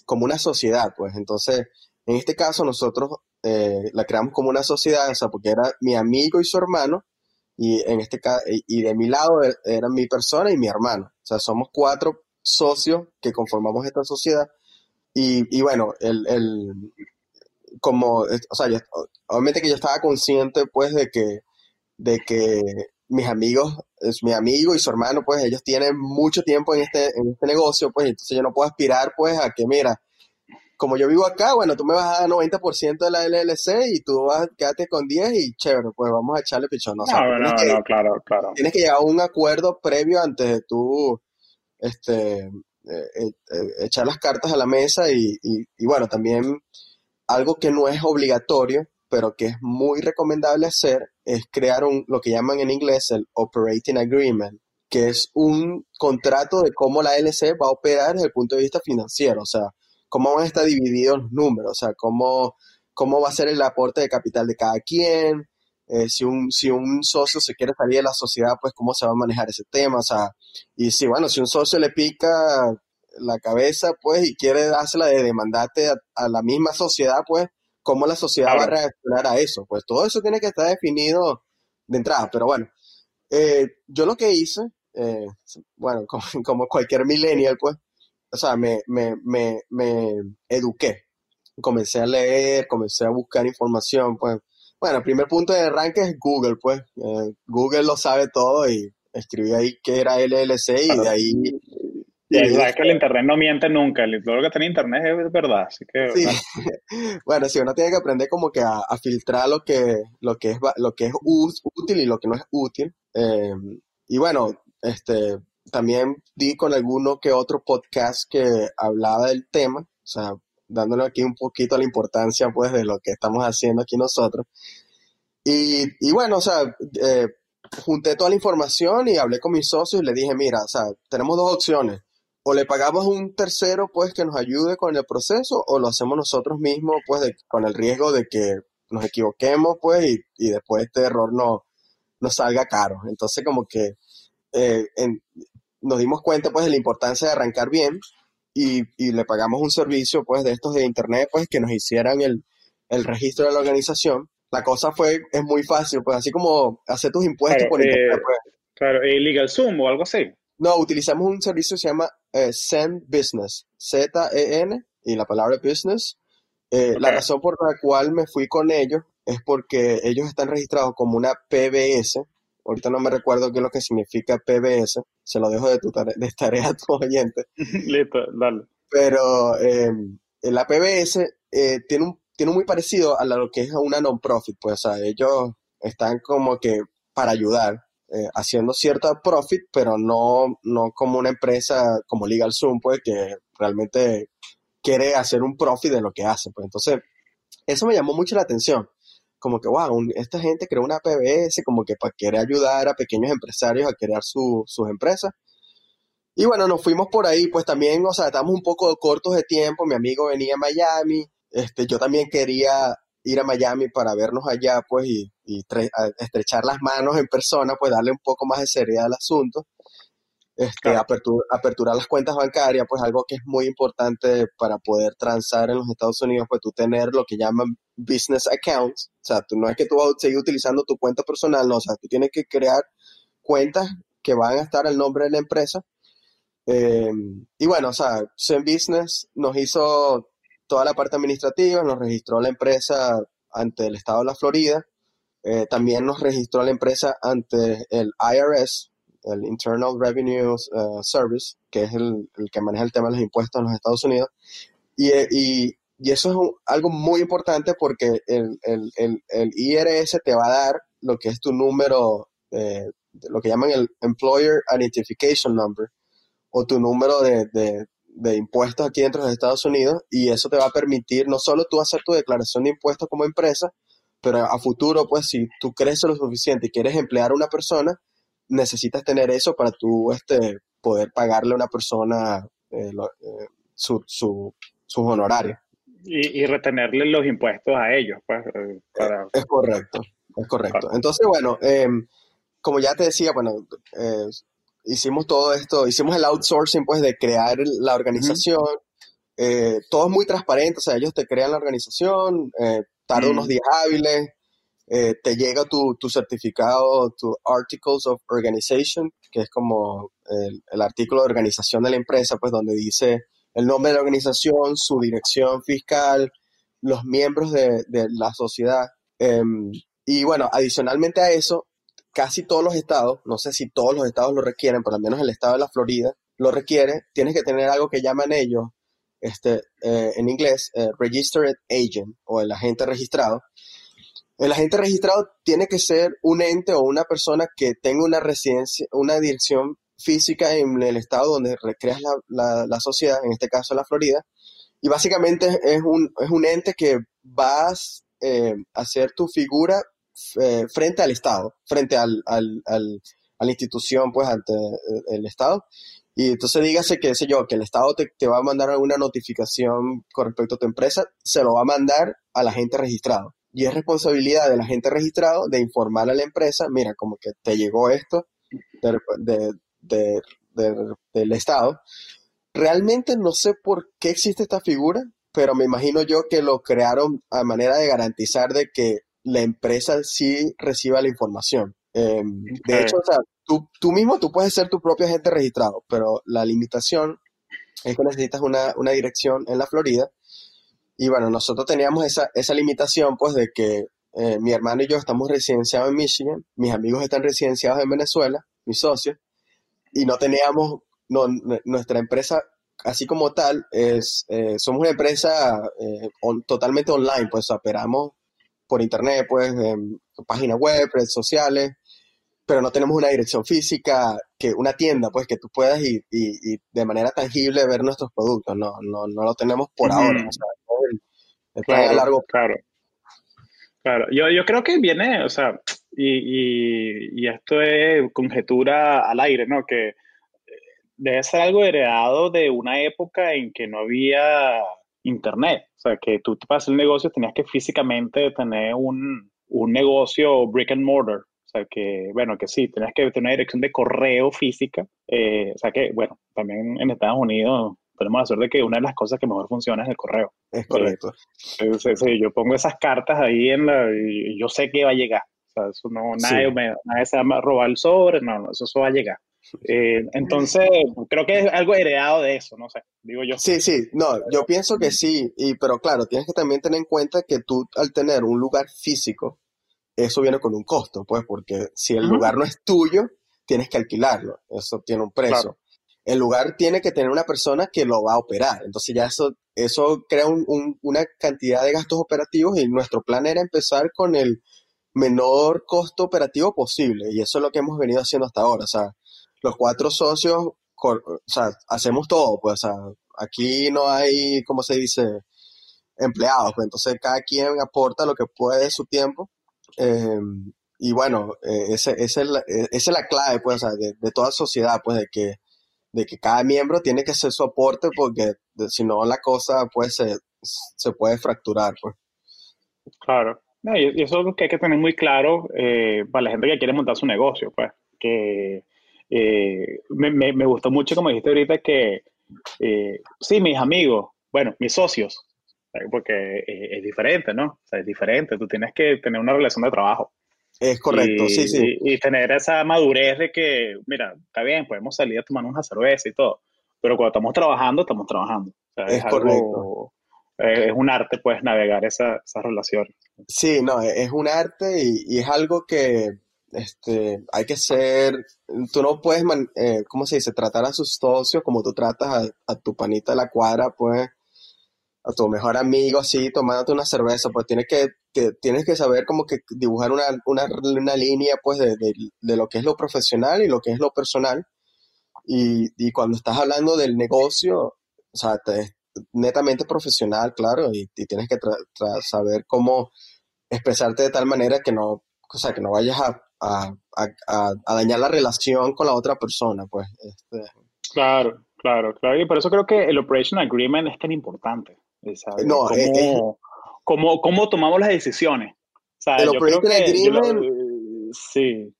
como una sociedad, pues. Entonces, en este caso nosotros eh, la creamos como una sociedad, o sea, porque era mi amigo y su hermano, y en este caso, y de mi lado e, era mi persona y mi hermano. O sea, somos cuatro socios que conformamos esta sociedad. Y, y bueno, el, el, como, o sea, obviamente que yo estaba consciente pues de que, de que mis amigos, es mi amigo y su hermano, pues ellos tienen mucho tiempo en este, en este negocio, pues entonces yo no puedo aspirar pues a que, mira, como yo vivo acá, bueno, tú me vas a dar 90% de la LLC y tú vas, quédate con 10 y chévere, pues vamos a echarle pichón. no, no, no, claro, claro. Tienes que llegar a un acuerdo previo antes de tú, este, eh, eh, eh, echar las cartas a la mesa y, y, bueno, también algo que no es obligatorio, pero que es muy recomendable hacer, es crear un, lo que llaman en inglés el Operating Agreement, que es un contrato de cómo la LC va a operar desde el punto de vista financiero. O sea, cómo van a estar divididos los números, o sea, cómo, cómo va a ser el aporte de capital de cada quien, eh, si, un, si un socio se quiere salir de la sociedad, pues cómo se va a manejar ese tema, o sea, y si, bueno, si un socio le pica la cabeza, pues, y quiere dársela de demandarte a, la misma sociedad, pues, cómo la sociedad va a reaccionar a eso, pues todo eso tiene que estar definido de entrada, pero bueno, eh, yo lo que hice, eh, bueno, como, como cualquier millennial, pues, o sea, me, me, me, me eduqué. Comencé a leer, comencé a buscar información, pues. Bueno, el primer punto de arranque es Google, pues. Eh, Google lo sabe todo y escribí ahí que era LLC y de ahí... Y es que el internet no miente nunca, todo lo que está en internet es verdad, así que... Sí. bueno, sí, uno tiene que aprender como que a, filtrar lo que, lo, que es, lo que es útil y lo que no es útil. Eh, y bueno, este, también di con alguno que otro podcast que hablaba del tema, o sea, dándole aquí un poquito la importancia pues de lo que estamos haciendo aquí nosotros. Y, y bueno, o sea, eh, junté toda la información y hablé con mis socios y le dije, mira, o sea, tenemos dos opciones. O le pagamos a un tercero pues que nos ayude con el proceso o lo hacemos nosotros mismos pues con el riesgo de que nos equivoquemos pues y, y después este error no, nos salga caro. Entonces como que eh, en, nos dimos cuenta pues de la importancia de arrancar bien y, le pagamos un servicio pues de estos de internet pues que nos hicieran el, registro de la organización. La cosa fue, es muy fácil, pues así como hacer tus impuestos por internet. Pues. Claro, Legal Zoom o algo así. No, utilizamos un servicio que se llama eh, Send Business, Z-E-N y la palabra business. Eh, la razón por la cual me fui con ellos es porque ellos están registrados como una PBS, Ahorita no me recuerdo qué es lo que significa PBS. Se lo dejo de, tu de tarea a tu oyente. Listo, dale. Pero eh, la PBS eh, tiene, un, tiene muy parecido a lo que es una non-profit. Pues, o sea, ellos están como que para ayudar, eh, haciendo cierta profit, pero no, no como una empresa como LegalZoom, pues, que realmente quiere hacer un profit de lo que hace. Pues, entonces, eso me llamó mucho la atención como que, wow, esta gente creó una PBS como que para querer ayudar a pequeños empresarios a crear sus empresas. Y bueno, nos fuimos por ahí, pues también, o sea, estamos un poco cortos de tiempo, mi amigo venía a Miami, este, yo también quería ir a Miami para vernos allá, pues, y, estrechar las manos en persona, pues darle un poco más de seriedad al asunto. Este, aperturar las cuentas bancarias, pues algo que es muy importante para poder transar en los Estados Unidos, pues tú tener lo que llaman business accounts, o sea, tú, no es que tú vas a seguir utilizando tu cuenta personal, no, o sea, tú tienes que crear cuentas que van a estar al nombre de la empresa. Em, y bueno, o sea, Zen Business nos hizo toda la parte administrativa, nos registró la empresa ante el estado de la Florida, eh, también nos registró la empresa ante el IRS, el Internal Revenue uh, Service, que es el, que maneja el tema de los impuestos en los Estados Unidos. Y, y, y eso es algo muy importante porque el, el, el, IRS te va a dar lo que es tu número, eh, lo que llaman el Employer Identification Number, o tu número de, de, de impuestos aquí dentro de Estados Unidos, y eso te va a permitir no solo tú hacer tu declaración de impuestos como empresa, pero a futuro, pues si tú creces lo suficiente y quieres emplear a una persona, necesitas tener eso para tú este, poder pagarle a una persona eh, eh, su, su, sus honorarios. Y, retenerle los impuestos a ellos. Pues, eh, Es correcto, es correcto. Entonces, bueno, em, como ya te decía, bueno, hicimos todo esto, hicimos el outsourcing pues de crear la organización. todo es muy transparente, o sea, ellos te crean la organización, tarda unos días hábiles, eh, te llega tu, certificado, tu Articles of Organization, que es como el, artículo de organización de la empresa, pues donde dice el nombre de la organización, su dirección fiscal, los miembros de, de la sociedad. Em, y bueno, adicionalmente a eso, casi todos los estados, no sé si todos los estados lo requieren, pero al menos el estado de la Florida lo requiere, tienes que tener algo que llaman ellos este, eh, en inglés, eh, Registered Agent o el agente registrado. El agente registrado tiene que ser un ente o una persona que tenga una residencia, una dirección física en el estado donde recreas la, sociedad, en este caso la Florida, y básicamente es un, ente que vas eh, a hacer tu figura eh, frente al Estado, frente al, a la institución, pues ante el Estado. Y entonces dígase que, sé yo, que el Estado te, te, va a mandar alguna notificación con respecto a tu empresa, se lo va a mandar al agente registrado. Y es responsabilidad del agente registrado de informar a la empresa, mira, como que te llegó esto de, de, del Estado. Realmente no sé por qué existe esta figura, pero me imagino yo que lo crearon a manera de garantizar de que la empresa sí reciba la información. Em, de hecho, o sea, tú, tú, mismo tú puedes ser tu propio agente registrado, pero la limitación es que necesitas una, una dirección en la Florida. Y bueno, nosotros teníamos esa, esa limitación, pues, de que eh, mi hermano y yo estamos residenciados en Michigan, mis amigos están residenciados en Venezuela, mis socios, y no teníamos, no, nuestra empresa, así como tal, es, eh, somos una empresa eh, totalmente online, pues operamos por internet, pues, página web, redes sociales, pero no tenemos una dirección física, que una tienda, pues, que tú puedas ir y, de manera tangible ver nuestros productos. No, no, no lo tenemos por ahora. Claro, largo. Claro. Claro, yo, yo creo que viene, o sea, y, y, esto es conjetura al aire, ¿no? Que eh, debe ser algo heredado de una época en que no había internet. O sea, que tú para hacer el negocio tenías que físicamente tener un, un negocio brick and mortar. O sea, que, bueno, que sí, tenías que tener una dirección de correo física. Eh, o sea, que, bueno, también en Estados Unidos tenemos la suerte de que una de las cosas que mejor funciona es el correo. Es correcto. sí, yo pongo esas cartas ahí en la, y yo sé que va a llegar. O sea, eso no, nadie, me, nadie se va a robar el sobre, no, no eso, eso va a llegar. Eh, entonces, creo que es algo heredado de eso, no sé, digo yo. Sí, sí, no, yo pienso que sí, y, pero claro, tienes que también tener en cuenta que tú al tener un lugar físico, eso viene con un costo, pues, porque si el lugar no es tuyo, tienes que alquilarlo, eso tiene un precio. El lugar tiene que tener una persona que lo va a operar, entonces ya eso, eso crea una cantidad de gastos operativos y nuestro plan era empezar con el menor costo operativo posible, y eso es lo que hemos venido haciendo hasta ahora, o sea, los cuatro socios, o sea, hacemos todo, pues, o sea, aquí no hay, ¿cómo se dice? empleados, pues, entonces cada quien aporta lo que puede de su tiempo. Em, y bueno, eh, e, esa es la clave, pues, o sea, de, de, toda sociedad, pues, de que, de que cada miembro tiene que hacer su aporte porque si no la cosa, pues, se, se puede fracturar, pues. Claro. y eso es lo que hay que tener muy claro eh, para la gente que quiere montar su negocio, pues, que eh, me, me, gustó mucho, como dijiste ahorita, que eh, sí, mis amigos, bueno, mis socios, porque es, diferente, ¿no? O sea, es diferente, tú tienes que tener una relación de trabajo. Es correcto, sí, sí. Y, tener esa madurez de que, mira, está bien, podemos salir a tomar una cerveza y todo, pero cuando estamos trabajando, estamos trabajando. es, correcto. es un arte, pues, navegar esa, esa relación. Sí, no, es un arte y, y es algo que este, hay que ser, tú no puedes, eh, ¿cómo se dice? Tratar a sus socios como tú tratas a, tu panita de la cuadra, pues, a tu mejor amigo, así, tomándote una cerveza, pues tienes que, tienes que saber como que dibujar una, una, una línea, pues, de, de, lo que es lo profesional y lo que es lo personal. Y, y cuando estás hablando del negocio, o sea, te, netamente profesional, claro, y, tienes que saber cómo expresarte de tal manera que no, o sea, que no vayas a a, dañar la relación con la otra persona, pues. Este. Claro, claro, claro. Y por eso creo que el Operation Agreement es tan importante. No, cómo, cómo, tomamos las decisiones. Operation Agreement sí.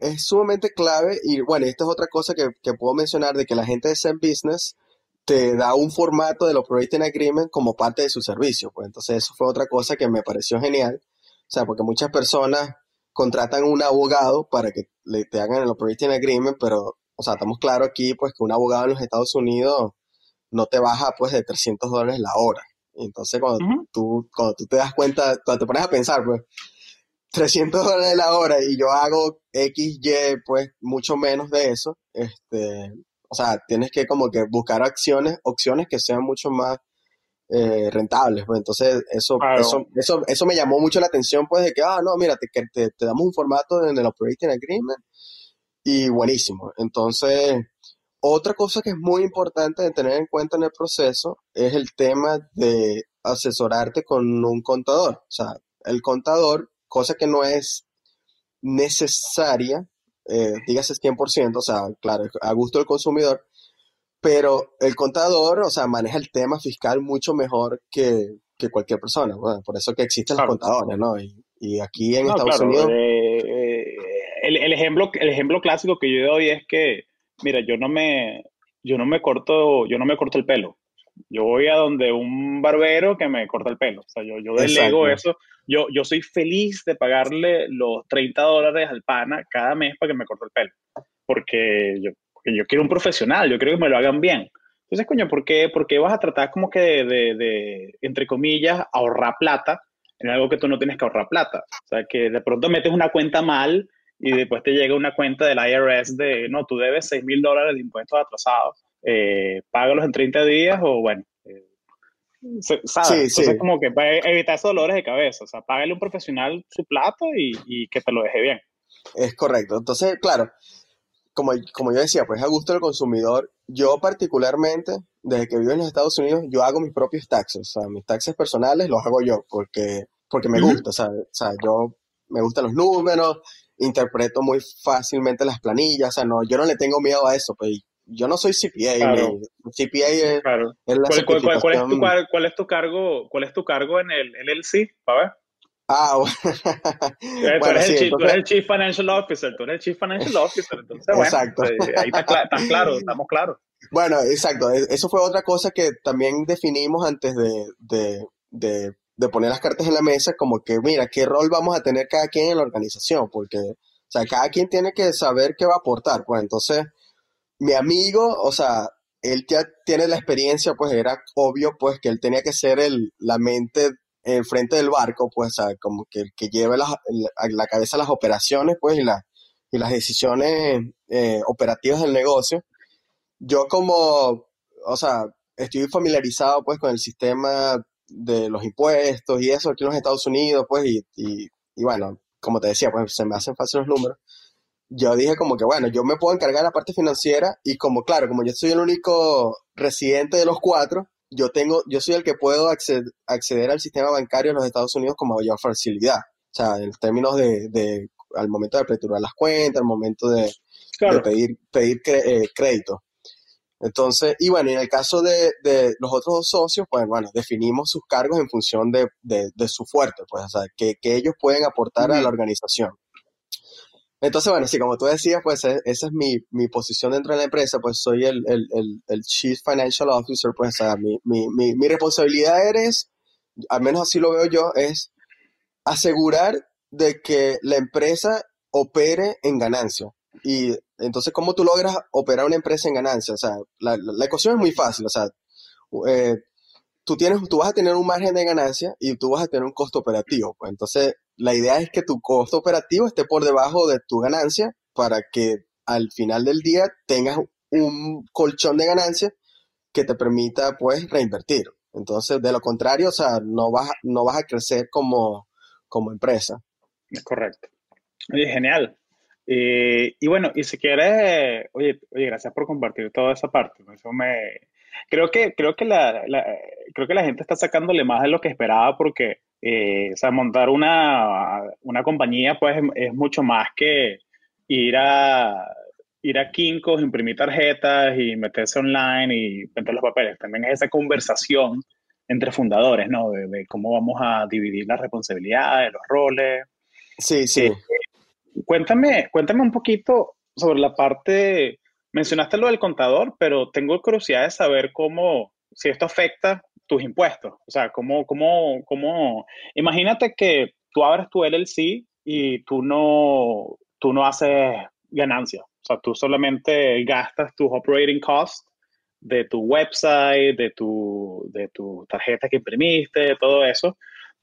Es, sumamente clave y bueno, esta es otra cosa que, que, puedo mencionar de que la gente de Zen Business te da un formato del Operating Agreement como parte de su servicio. Pues entonces eso fue otra cosa que me pareció genial. O sea, porque muchas personas contratan un abogado para que le, te hagan el operating agreement, pero, o sea, estamos claros aquí, pues, que un abogado en los Estados Unidos no te baja, pues, de 300 dólares la hora. Entonces, cuando, tú, cuando tú te das cuenta, cuando te pones a pensar, pues, 300 dólares la hora y yo hago X, Y, pues, mucho menos de eso, este, o sea, tienes que como que buscar acciones, opciones que sean mucho más eh, rentables. Pues entonces, eso, eso, eso, eso, me llamó mucho la atención, pues, de que, ah, no, mira, te, te, te damos un formato en el Operating Agreement y buenísimo. Entonces, otra cosa que es muy importante de tener en cuenta en el proceso es el tema de asesorarte con un contador. O sea, el contador, cosa que no es necesaria, eh, dígase 100%, o sea, claro, a gusto del consumidor, pero el contador, o sea, maneja el tema fiscal mucho mejor que, cualquier persona. por eso que existen los contadores, ¿no? Y, aquí en Estados Unidos... Eh, eh, el, ejemplo, el ejemplo clásico que yo doy es que, mira, yo no me, yo no me corto, yo no me corto el pelo. Yo voy a donde un barbero que me corta el pelo. O sea, yo, yo delego eso. Yo, yo soy feliz de pagarle los 30 dólares al pana cada mes para que me corte el pelo. Porque yo, yo quiero un profesional, yo quiero que me lo hagan bien. Entonces, coño, ¿por qué, por qué vas a tratar como que de, de, entre comillas, ahorrar plata en algo que tú no tienes que ahorrar plata? O sea, que de pronto metes una cuenta mal y después te llega una cuenta del IRS de, no, tú debes 6 mil dólares de impuestos atrasados, eh, págalos en 30 días o bueno, eh, ¿sabes? Sí, Entonces, como que para evitar esos dolores de cabeza, o sea, págale a un profesional su plato y, y que te lo deje bien. Es correcto. Entonces, claro, como, como yo decía, pues a gusto del consumidor, yo particularmente, desde que vivo en los Estados Unidos, yo hago mis propios taxes, o sea, mis taxes personales los hago yo, porque, porque me gusta, o sea, o sea, yo me gustan los números, interpreto muy fácilmente las planillas, o sea, no, yo no le tengo miedo a eso, pues yo no soy CPA, claro. CPA es, claro. es la ¿Cuál, cuál, cuál, es tu, cuál, es tu, cargo, cuál es tu cargo en el LLC, para ver? Ah, bueno. Eh, tú, eres el chief, Financial Officer, tú eres el Chief Financial Officer, entonces bueno, exacto. Pues, ahí está, claro, estamos claros. Bueno, exacto, e, eso fue otra cosa que también definimos antes de, de, de, de, poner las cartas en la mesa, como que, mira, ¿qué rol vamos a tener cada quien en la organización? Porque, o sea, cada quien tiene que saber qué va a aportar, pues entonces, mi amigo, o sea, él ya tiene la experiencia, pues era obvio, pues que él tenía que ser el, la mente en frente del barco, pues, como que el que lleve la, la, cabeza las operaciones, pues, y, la, y las decisiones eh, operativas del negocio. Yo como, o sea, estoy familiarizado, pues, con el sistema de los impuestos y eso aquí en los Estados Unidos, pues, y, y, y bueno, como te decía, pues, se me hacen fáciles los números. Yo dije como que, bueno, yo me puedo encargar de la parte financiera y como, claro, como yo soy el único residente de los cuatro, yo tengo, yo soy el que puedo acceder, al sistema bancario en los Estados Unidos con mayor facilidad. O sea, en términos de, de al momento de aperturar las cuentas, al momento de, pedir, pedir eh, crédito. Entonces, y bueno, en el caso de, de, los otros dos socios, pues bueno, definimos sus cargos en función de, de su fuerte, pues, o sea, que, que ellos pueden aportar a la organización. Entonces, bueno, sí, como tú decías, pues e, esa es mi, mi posición dentro de la empresa, pues soy el, el, el, el Chief Financial Officer, pues o sea, mi, mi, mi, mi, responsabilidad es, al menos así lo veo yo, es asegurar de que la empresa opere en ganancia. Y entonces, ¿cómo tú logras operar una empresa en ganancia? O sea, la, la, ecuación es muy fácil, o sea, eh, tú, tienes, tú vas a tener un margen de ganancia y tú vas a tener un costo operativo. Pues entonces, la idea es que tu costo operativo esté por debajo de tu ganancia para que al final del día tengas un colchón de ganancia que te permita pues reinvertir. Entonces, de lo contrario, o sea, no vas, no vas a crecer como, como empresa. Correcto. Oye, genial. Eh, y bueno, y si quieres, oye, oye, gracias por compartir toda esa parte. Eso me, creo que, creo que la, creo que la gente está sacándole más de lo que esperaba porque eh, o sea, montar una, una compañía pues es, mucho más que ir a ir a Kinkos, imprimir tarjetas y meterse online y vender los papeles. También es esa conversación entre fundadores, ¿no? De, cómo vamos a dividir las responsabilidades, los roles. Sí, sí. Eh, cuéntame, cuéntame un poquito sobre la parte, mencionaste lo del contador, pero tengo curiosidad de saber cómo, si esto afecta tus impuestos. O sea, ¿cómo, cómo, cómo? Imagínate que tú abres tu LLC y tú no, tú no haces ganancia. O sea, tú solamente gastas tus operating costs de tu website, de tu, de tu tarjeta que imprimiste, todo eso.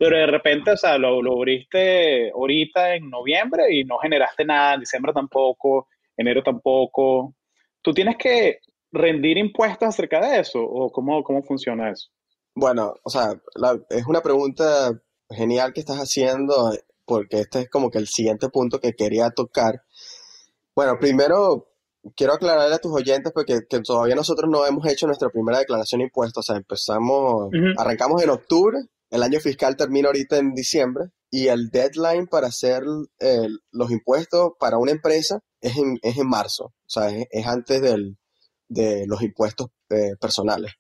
Pero de repente, o sea, lo, lo abriste ahorita en noviembre y no generaste nada, en diciembre tampoco, enero tampoco. Tú tienes que rendir impuestos acerca de eso? ¿O cómo, cómo funciona eso? Bueno, o sea, es una pregunta genial que estás haciendo porque este es como que el siguiente punto que quería tocar. Bueno, primero quiero aclararle a tus oyentes porque que todavía nosotros no hemos hecho nuestra primera declaración de impuestos. O sea, empezamos, arrancamos en octubre, el año fiscal termina ahorita en diciembre y el deadline para hacer eh, los impuestos para una empresa es en, es en marzo. O sea, es, antes del, de los impuestos eh, personales.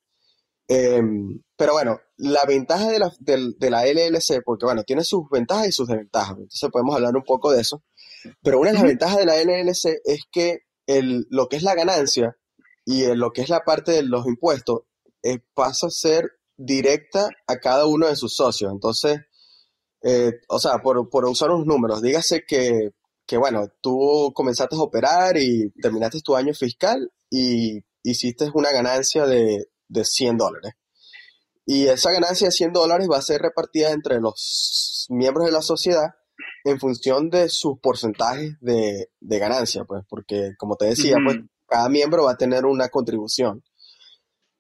Em, pero bueno, la ventaja de la, de, la, LLC, porque bueno, tiene sus ventajas y sus desventajas, entonces podemos hablar un poco de eso. Pero una de las ventajas de la LLC es que el, lo que es la ganancia y lo que es la parte de los impuestos eh, pasa a ser directa a cada uno de sus socios. Entonces, eh, o sea, por, por, usar unos números, dígase que, que, bueno, tú comenzaste a operar y terminaste tu año fiscal y hiciste una ganancia de, de 100 dólares. Y esa ganancia de 100 dólares va a ser repartida entre los miembros de la sociedad en función de sus porcentajes de, de ganancia, pues, porque como te decía, pues cada miembro va a tener una contribución.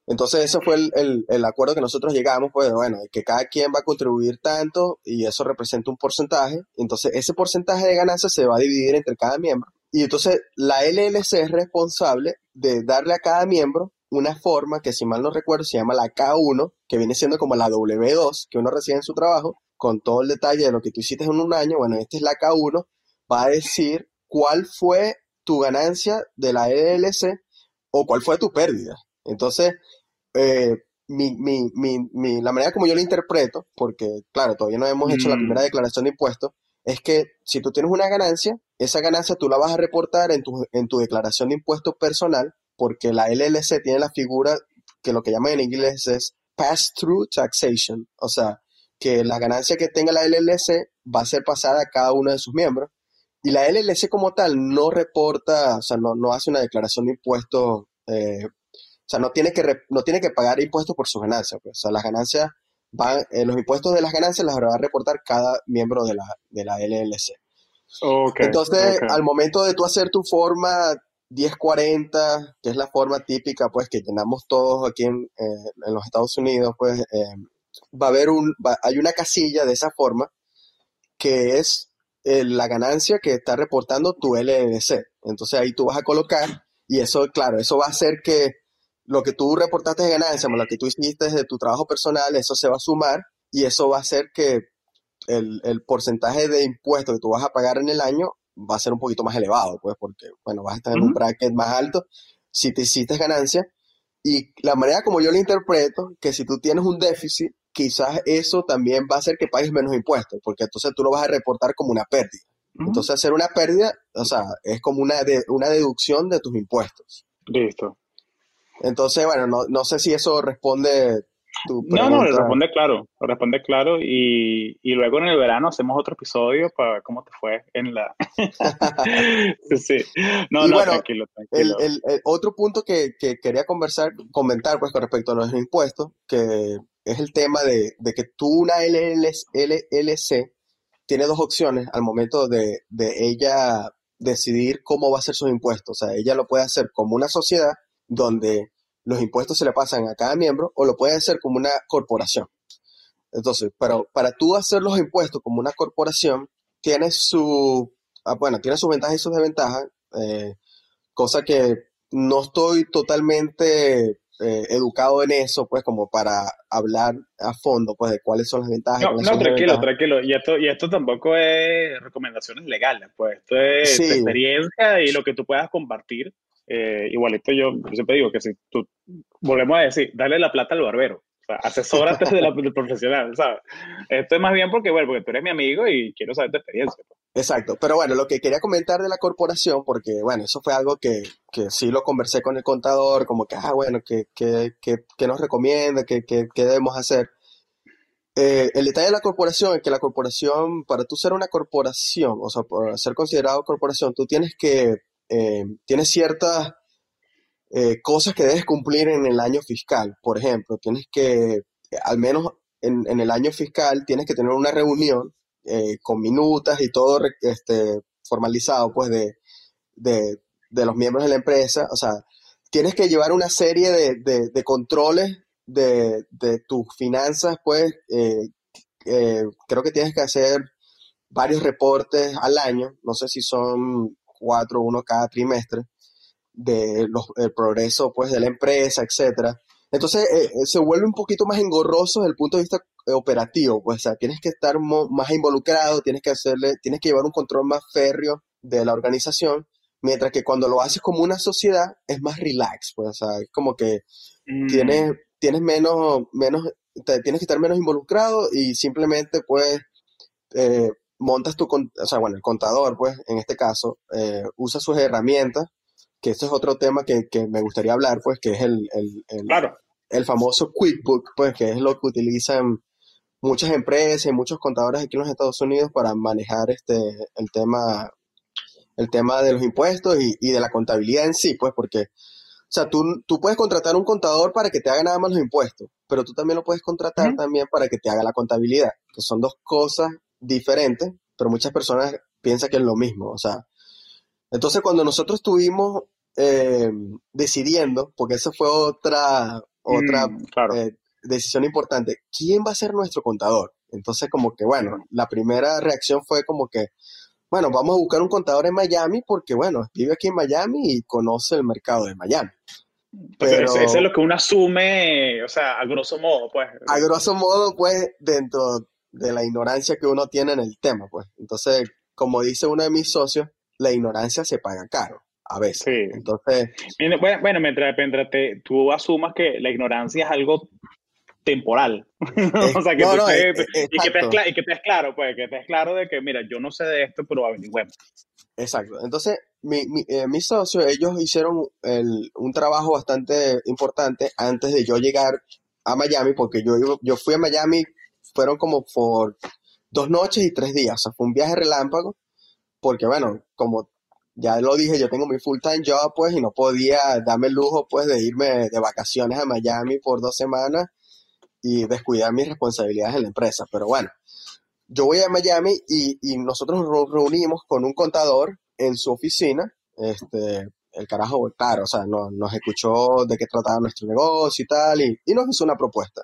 Entonces, ese fue el, el, acuerdo que nosotros llegamos, pues, bueno, que cada quien va a contribuir tanto y eso representa un porcentaje. Entonces, ese porcentaje de ganancia se va a dividir entre cada miembro. Y entonces, la LLC es responsable de darle a cada miembro una forma que, si mal no recuerdo, se llama la K1, que viene siendo como la W2 que uno recibe en su trabajo, con todo el detalle de lo que tú hiciste en un año. Bueno, esta es la K1, va a decir cuál fue tu ganancia de la LLC o cuál fue tu pérdida. Entonces, eh, mi, mi, mi, la manera como yo lo interpreto, porque claro, todavía no hemos hecho la primera mm. declaración de impuestos, es que si tú tienes una ganancia, esa ganancia tú la vas a reportar en tu, en tu declaración de impuestos personal, porque la LLC tiene la figura que lo que llaman en inglés es pass-through taxation, o sea, que la ganancia que tenga la LLC va a ser pasada a cada uno de sus miembros. Y la LLC como tal no reporta, o sea, no, no hace una declaración de impuestos eh, o sea, no tiene que, no tiene que pagar impuestos por sus ganancias. Pues. O sea, las ganancias van, eh, los impuestos de las ganancias las va a reportar cada miembro de la, de la LLC. Entonces, al momento de tú hacer tu forma 1040, que es la forma típica, pues, que llenamos todos aquí en, eh, en los Estados Unidos, pues, eh, va a haber un, hay una casilla de esa forma que es la ganancia que está reportando tu LLC. Entonces ahí tú vas a colocar y eso, claro, eso va a hacer que lo que tú reportaste de ganancia, lo que tú hiciste de tu trabajo personal, eso se va a sumar y eso va a hacer que el, porcentaje de impuestos que tú vas a pagar en el año va a ser un poquito más elevado, pues, porque, bueno, vas a estar en un bracket más alto si te hiciste ganancia. Y la manera como yo lo interpreto, que si tú tienes un déficit, quizás eso también va a hacer que pagues menos impuestos, porque entonces tú lo vas a reportar como una pérdida. Entonces, hacer una pérdida, o sea, es como una, una deducción de tus impuestos. Listo. Entonces, bueno, no, no sé si eso responde tu pregunta. No, no, responde claro, responde claro y, y, luego en el verano hacemos otro episodio para ver cómo te fue en la... sí, no, no, tranquilo, tranquilo. El, el, otro punto que, que, quería conversar, comentar pues con respecto a los impuestos, que es el tema de, de que tú una LLC tiene dos opciones al momento de, de ella decidir cómo va a ser sus impuestos. O sea, ella lo puede hacer como una sociedad donde los impuestos se le pasan a cada miembro o lo puede hacer como una corporación. Entonces, pero para tú hacer los impuestos como una corporación, tiene su, ah, bueno, tiene sus ventajas y sus desventajas, eh, cosa que no estoy totalmente eh, educado en eso, pues como para hablar a fondo, pues de cuáles son las ventajas. No, no tranquilo, tranquilo. Y esto, y esto tampoco es recomendaciones legales, pues esto es experiencia y lo que tú puedas compartir eh, igualito yo, siempre digo que si tú, volvemos a decir, dale la plata al barbero, asesórate de la, del profesional, ¿sabes? Esto es más bien porque, bueno, porque tú eres mi amigo y quiero saber tu experiencia. Pues. Exacto, pero bueno, lo que quería comentar de la corporación, porque, bueno, eso fue algo que, que sí lo conversé con el contador, como que, ah, bueno, ¿qué, qué, qué, nos recomienda? ¿Qué, qué, qué debemos hacer? Eh, el detalle de la corporación es que la corporación, para tú ser una corporación, o sea, para ser considerado corporación, tú tienes que eh, tienes ciertas eh, cosas que debes cumplir en el año fiscal. Por ejemplo, tienes que, al menos en, el año fiscal, tienes que tener una reunión eh, con minutas y todo este, formalizado, pues, de, de, los miembros de la empresa. O sea, tienes que llevar una serie de, controles de, tus finanzas, pues eh, eh, creo que tienes que hacer varios reportes al año, no sé si son cuatro, uno cada trimestre, de los, el progreso pues de la empresa, etcétera. Entonces eh, se vuelve un poquito más engorroso desde el punto de vista operativo, pues o sea, tienes que estar más involucrado, tienes que hacerle, tienes que llevar un control más férreo de la organización Mientras que cuando lo haces como una sociedad es más relax, pues, o sea, es como que mm. tienes, tienes menos, menos, tienes que estar menos involucrado y simplemente, pues, eh, montas tu, o sea, bueno, el contador, pues, en este caso, eh, usa sus herramientas, que esto es otro tema que, me gustaría hablar, pues, que es el, el, el famoso QuickBook, pues, que es lo que utilizan muchas empresas y muchos contadores aquí en los Estados Unidos para manejar este, el tema el tema de los impuestos y, de la contabilidad en sí, pues porque, o sea, tú, tú puedes contratar un contador para que te haga nada más los impuestos, pero tú también lo puedes contratar también para que te haga la contabilidad, que son dos cosas diferentes, pero muchas personas piensan que es lo mismo, o sea, entonces cuando nosotros estuvimos eh, decidiendo, porque esa fue otra, otra mm, eh, decisión importante, ¿quién va a ser nuestro contador? Entonces como que, bueno, la primera reacción fue como que, bueno, vamos a buscar un contador en Miami porque, bueno, vive aquí en Miami y conoce el mercado de Miami. Pero, eso, es lo que uno asume, o sea, a grosso modo, pues. A grosso modo, pues, dentro de la ignorancia que uno tiene en el tema, pues. Entonces, como dice uno de mis socios, la ignorancia se paga caro, a veces. Sí. Entonces... Bueno, mientras, mientras tú asumas que la ignorancia es algo temporal. o sea, que, y, que te es claro, pues, que te es claro de que, mira, yo no sé de esto, pero averigüemos. Exacto. Entonces, mi, mi, eh, mis socios, ellos hicieron un trabajo bastante importante antes de yo llegar a Miami, porque yo, yo fui a Miami, fueron como por dos noches y tres días, o sea, fue un viaje relámpago, porque bueno, como ya lo dije, yo tengo mi full time job, pues, y no podía darme el lujo, pues, de irme de vacaciones a Miami por dos semanas y descuidar mis responsabilidades en la empresa. Pero bueno, yo voy a Miami y, y nosotros nos reunimos con un contador en su oficina. Este, el carajo, claro, o sea, nos, nos escuchó de qué trataba nuestro negocio y tal, y, y, nos hizo una propuesta.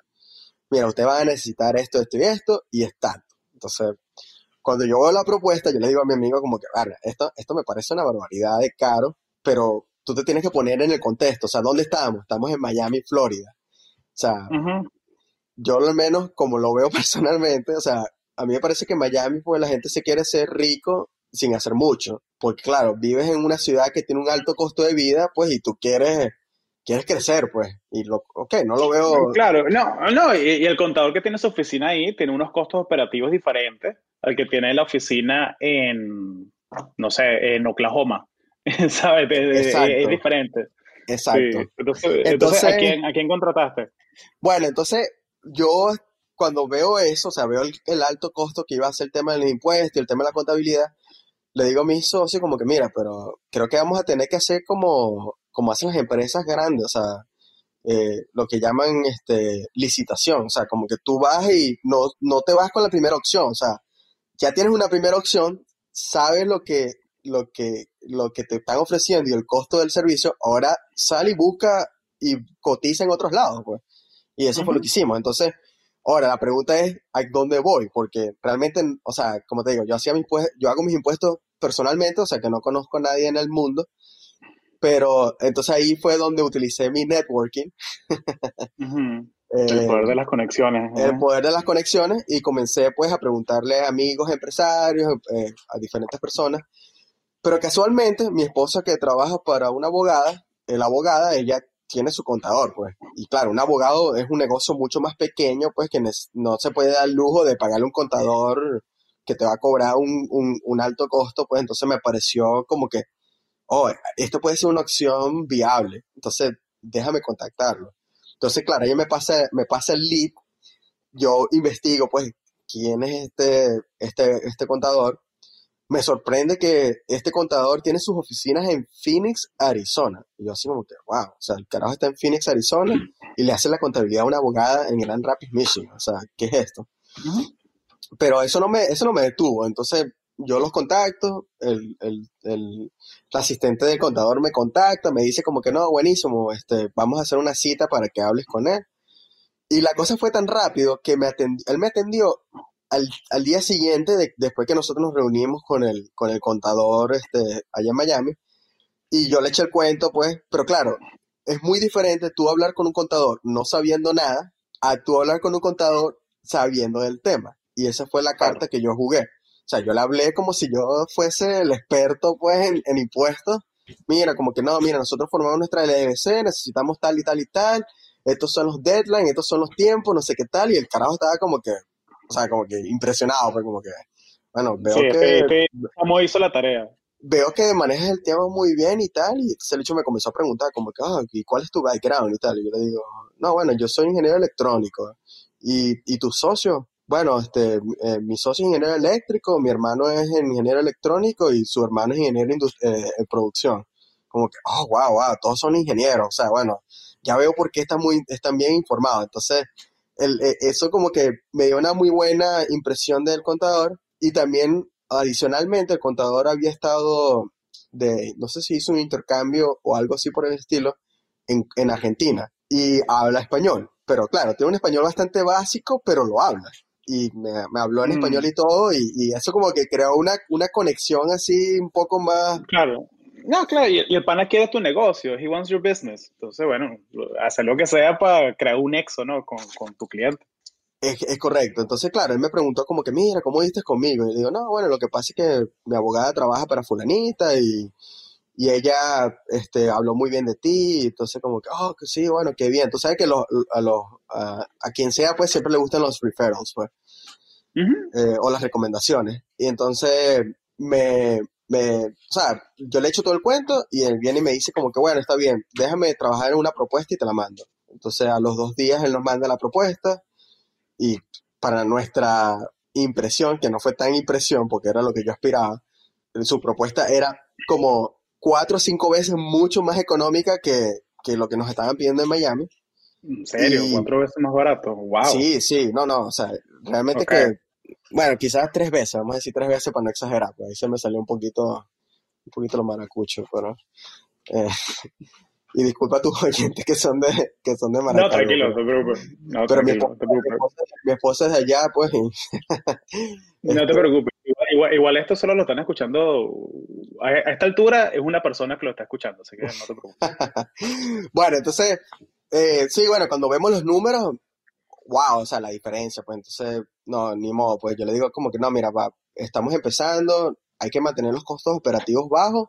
Mira, usted va a necesitar esto, esto y esto, y es tanto. Entonces, cuando yo veo la propuesta, yo le digo a mi amigo como que, vale, esto, esto me parece una barbaridad de caro, pero tú te tienes que poner en el contexto, o sea, ¿dónde estamos? Estamos en Miami, Florida. O sea, yo al menos como lo veo personalmente, o sea, a mí me parece que en Miami pues la gente se quiere ser rico sin hacer mucho, porque claro, vives en una ciudad que tiene un alto costo de vida, pues y tú quieres quieres crecer, pues, y lo, ok, no lo veo. Claro, no, no, y, el contador que tiene su oficina ahí tiene unos costos operativos diferentes al que tiene la oficina en, no sé, en Oklahoma, ¿sabes? Es, diferente. Exacto. Entonces, ¿a, quién, ¿a quién contrataste? Bueno, entonces yo cuando veo eso, o sea, veo el, alto costo que iba a ser el tema del impuesto y el tema de la contabilidad, le digo a mis socios como que, mira, pero creo que vamos a tener que hacer como, como hacen las empresas grandes, o sea, eh, lo que llaman este, licitación, o sea, como que tú vas y no, no te vas con la primera opción, o sea, ya tienes una primera opción, sabes lo que, lo que, lo que te están ofreciendo y el costo del servicio, ahora sale y busca y cotiza en otros lados, pues. Y eso fue lo que hicimos. Entonces, ahora la pregunta es, ¿a dónde voy? Porque realmente, o sea, como te digo, yo, hacía mis, yo hago mis impuestos personalmente, o sea, que no conozco a nadie en el mundo. Pero entonces ahí fue donde utilicé mi networking. el poder de las conexiones. El poder de las conexiones y comencé pues a preguntarle a amigos, empresarios, eh, a diferentes personas. Pero casualmente mi esposa que trabaja para una abogada, la abogada, ella tiene su contador, pues. Y claro, un abogado es un negocio mucho más pequeño, pues, que no se puede dar el lujo de pagarle un contador que te va a cobrar un, alto costo, pues entonces me pareció como que, oh, esto puede ser una opción viable, entonces déjame contactarlo. Entonces, claro, ella me pasa, me pasa el lead, yo investigo, pues, quién es este, este, este contador, me sorprende que este contador tiene sus oficinas en Phoenix, Arizona. Y yo así como que, wow, o sea, el carajo está en Phoenix, Arizona y le hace la contabilidad a una abogada en Grand Rapids, Michigan. O sea, ¿qué es esto? Pero eso no me, eso no me detuvo. Entonces yo los contacto, el, el, el, asistente del contador me contacta, me dice como que no, buenísimo, este, vamos a hacer una cita para que hables con él. Y la cosa fue tan rápido que me él me atendió al, al día siguiente, de, después que nosotros nos reunimos con el, con el contador este, allá en Miami, y yo le eché el cuento, pues, pero claro, es muy diferente tú hablar con un contador no sabiendo nada a tú hablar con un contador sabiendo del tema. Y esa fue la carta que yo jugué. O sea, yo le hablé como si yo fuese el experto, pues, en, en impuestos. Mira, como que no, mira, nosotros formamos nuestra LLC, necesitamos tal y tal y tal, estos son los deadlines, estos son los tiempos, no sé qué tal, y el carajo estaba como que, o sea, como que impresionado, pues como que, bueno, veo que... ¿Cómo hizo la tarea? Veo que manejas el tema muy bien y tal, y entonces el hecho me comenzó a preguntar como que, ah, ¿y cuál es tu background y tal? Y yo le digo, no, bueno, yo soy ingeniero electrónico. ¿Y, y tu socio? Bueno, este, eh, mi socio es ingeniero eléctrico, mi hermano es ingeniero electrónico y su hermano es ingeniero eh, en producción. Como que, oh, wow, wow, todos son ingenieros. O sea, bueno, ya veo por qué están, muy, están bien informados. Entonces, el, e, eso como que me dio una muy buena impresión del contador y también adicionalmente el contador había estado de, no sé si hizo un intercambio o algo así por el estilo en, en Argentina y habla español. Pero claro, tiene un español bastante básico, pero lo habla. Y me, habló en español mm. y todo, y, y, eso como que creó una, una conexión así un poco más... Claro. No, claro, y, el pana quiere tu negocio, he wants your business. Entonces, bueno, hace lo que sea para crear un nexo, ¿no? Con, con tu cliente. Es, es, correcto. Entonces, claro, él me preguntó como que, mira, ¿cómo diste conmigo? Y le digo, no, bueno, lo que pasa es que mi abogada trabaja para fulanita y, y ella este, habló muy bien de ti, entonces como que, oh, que sí, bueno, qué bien. Tú sabes que los, a, los, a, quien sea, pues siempre le gustan los referrals, pues, eh, o las recomendaciones. Y entonces me, me, o sea, yo le echo todo el cuento y él viene y me dice como que, bueno, está bien, déjame trabajar en una propuesta y te la mando. Entonces a los dos días él nos manda la propuesta y para nuestra impresión, que no fue tan impresión porque era lo que yo aspiraba, su propuesta era como cuatro o cinco veces mucho más económica que, que lo que nos estaban pidiendo en Miami. ¿En serio? ¿Cuatro veces más barato? ¡Wow! Sí, sí, no, no, o sea, realmente que bueno, quizás tres veces, vamos a decir tres veces para no exagerar, pues ahí se me salió un poquito, un poquito lo maracucho, pero... Eh, y disculpa a tus oyentes que son de, que son de Maracaibo. No, tranquilo, no te preocupes. No, pero mi, esposa, mi, esposa, es de allá, pues. no te preocupes. Igual, esto solo lo están escuchando. A, esta altura es una persona que lo está escuchando, así que no te preocupes. bueno, entonces, eh, sí, bueno, cuando vemos los números, wow, o sea, la diferencia, pues entonces, no, ni modo, pues yo le digo como que no, mira, va, estamos empezando, hay que mantener los costos operativos bajos,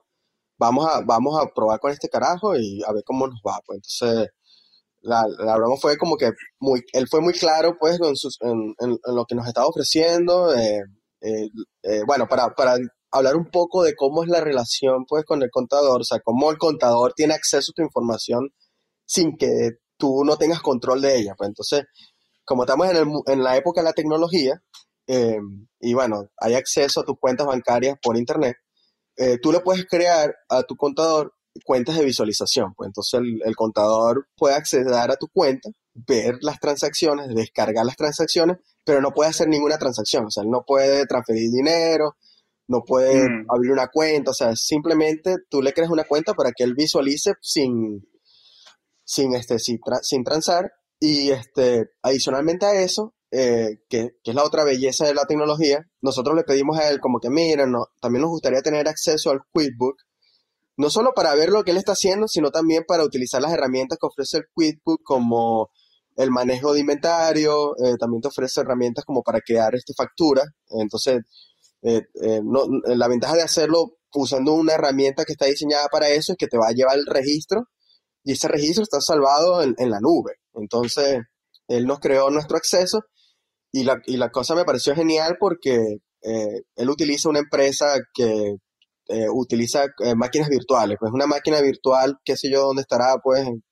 vamos a, vamos a probar con este carajo y a ver cómo nos va, pues entonces, la, la fue como que muy, él fue muy claro, pues, en, sus, en, lo que nos estaba ofreciendo, eh, eh, eh, bueno, para, hablar un poco de cómo es la relación, pues, con el contador, o sea, cómo el contador tiene acceso a tu información sin que tú no tengas control de ella, pues entonces como estamos en, el, en la época de la tecnología, eh, y bueno, hay acceso a tus cuentas bancarias por internet, eh, tú le puedes crear a tu contador cuentas de visualización. Pues entonces el, contador puede acceder a tu cuenta, ver las transacciones, descargar las transacciones, pero no puede hacer ninguna transacción. O sea, él no puede transferir dinero, no puede mm. abrir una cuenta. O sea, simplemente tú le creas una cuenta para que él visualice sin, sin, este, sin, sin transar y este, adicionalmente a eso, eh, que, es la otra belleza de la tecnología, nosotros le pedimos a él como que, miren, no, también nos gustaría tener acceso al QuickBook, no solo para ver lo que él está haciendo, sino también para utilizar las herramientas que ofrece el QuickBook como el manejo de inventario, eh, también te ofrece herramientas como para crear este factura. Entonces, eh, no, la ventaja de hacerlo usando una herramienta que está diseñada para eso es que te va a llevar el registro y ese registro está salvado en, la nube. Entonces, él nos creó nuestro acceso y la, y la cosa me pareció genial porque eh, él utiliza una empresa que eh, utiliza eh, máquinas virtuales, pues una máquina virtual, qué sé yo, dónde estará, pues en,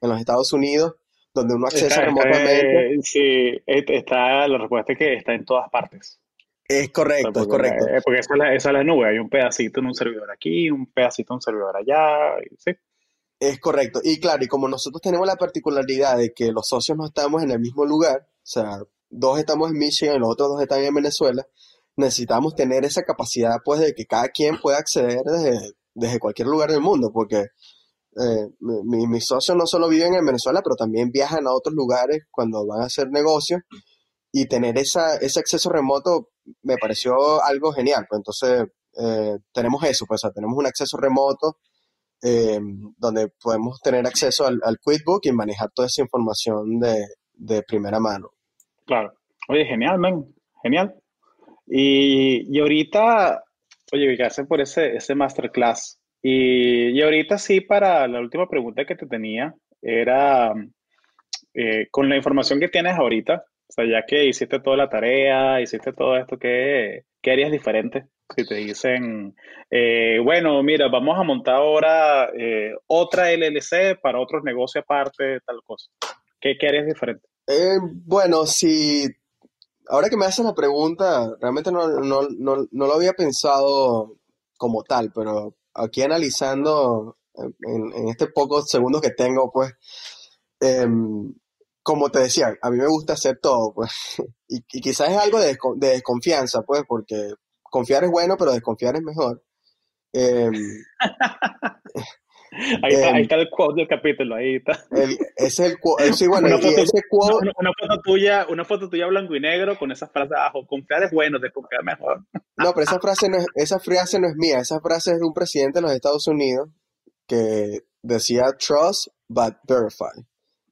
los Estados Unidos, donde uno accesa remotamente. sí, está, la respuesta es que está en todas partes. Es correcto, es correcto. Porque esa es, la, esa es la nube, hay un pedacito en un servidor aquí, un pedacito en un servidor allá, ¿sí? Es correcto. Y claro, y como nosotros tenemos la particularidad de que los socios no estamos en el mismo lugar, o sea, dos estamos en Michigan y los otros dos están en Venezuela, necesitamos tener esa capacidad pues de que cada quien pueda acceder desde, desde cualquier lugar del mundo, porque eh, mis socios no solo viven en Venezuela, pero también viajan a otros lugares cuando van a hacer negocios y tener esa, ese acceso remoto me pareció algo genial. Pues entonces eh, tenemos eso, pues tenemos un acceso remoto eh, donde podemos tener acceso al, al QuickBook y manejar toda esa información de, de primera mano. Claro. Oye, genial, man. Genial. Y, y ahorita, oye, gracias por ese, ese masterclass. Y, y ahorita sí, para la última pregunta que te tenía, era eh, con la información que tienes ahorita, o sea, ya que hiciste toda la tarea, hiciste todo esto, ¿qué, qué harías diferente? Si te dicen, eh, bueno, mira, vamos a montar ahora eh, otra LLC para otros negocios aparte, tal cosa. ¿Qué, qué harías diferente? Bueno, si ahora que me haces la pregunta, realmente no, no, no, no lo había pensado como tal, pero aquí analizando en, en este pocos segundos que tengo, pues, em, como te decía, a mí me gusta hacer todo, pues, y, y quizás es algo de, de desconfianza, pues, porque confiar es bueno, pero desconfiar es mejor. Em, Ahí está, ahí em, está el quote del capítulo, ahí está. el- es el eh, sí, bueno, Una foto, ese quote, una, una foto tuya, una foto tuya blanco y negro con esa frase abajo, confiar es bueno, desconfiar mejor. no, pero esa frase no es, esa frase no es mía, esa frase es de un presidente de los Estados Unidos que decía trust but verify.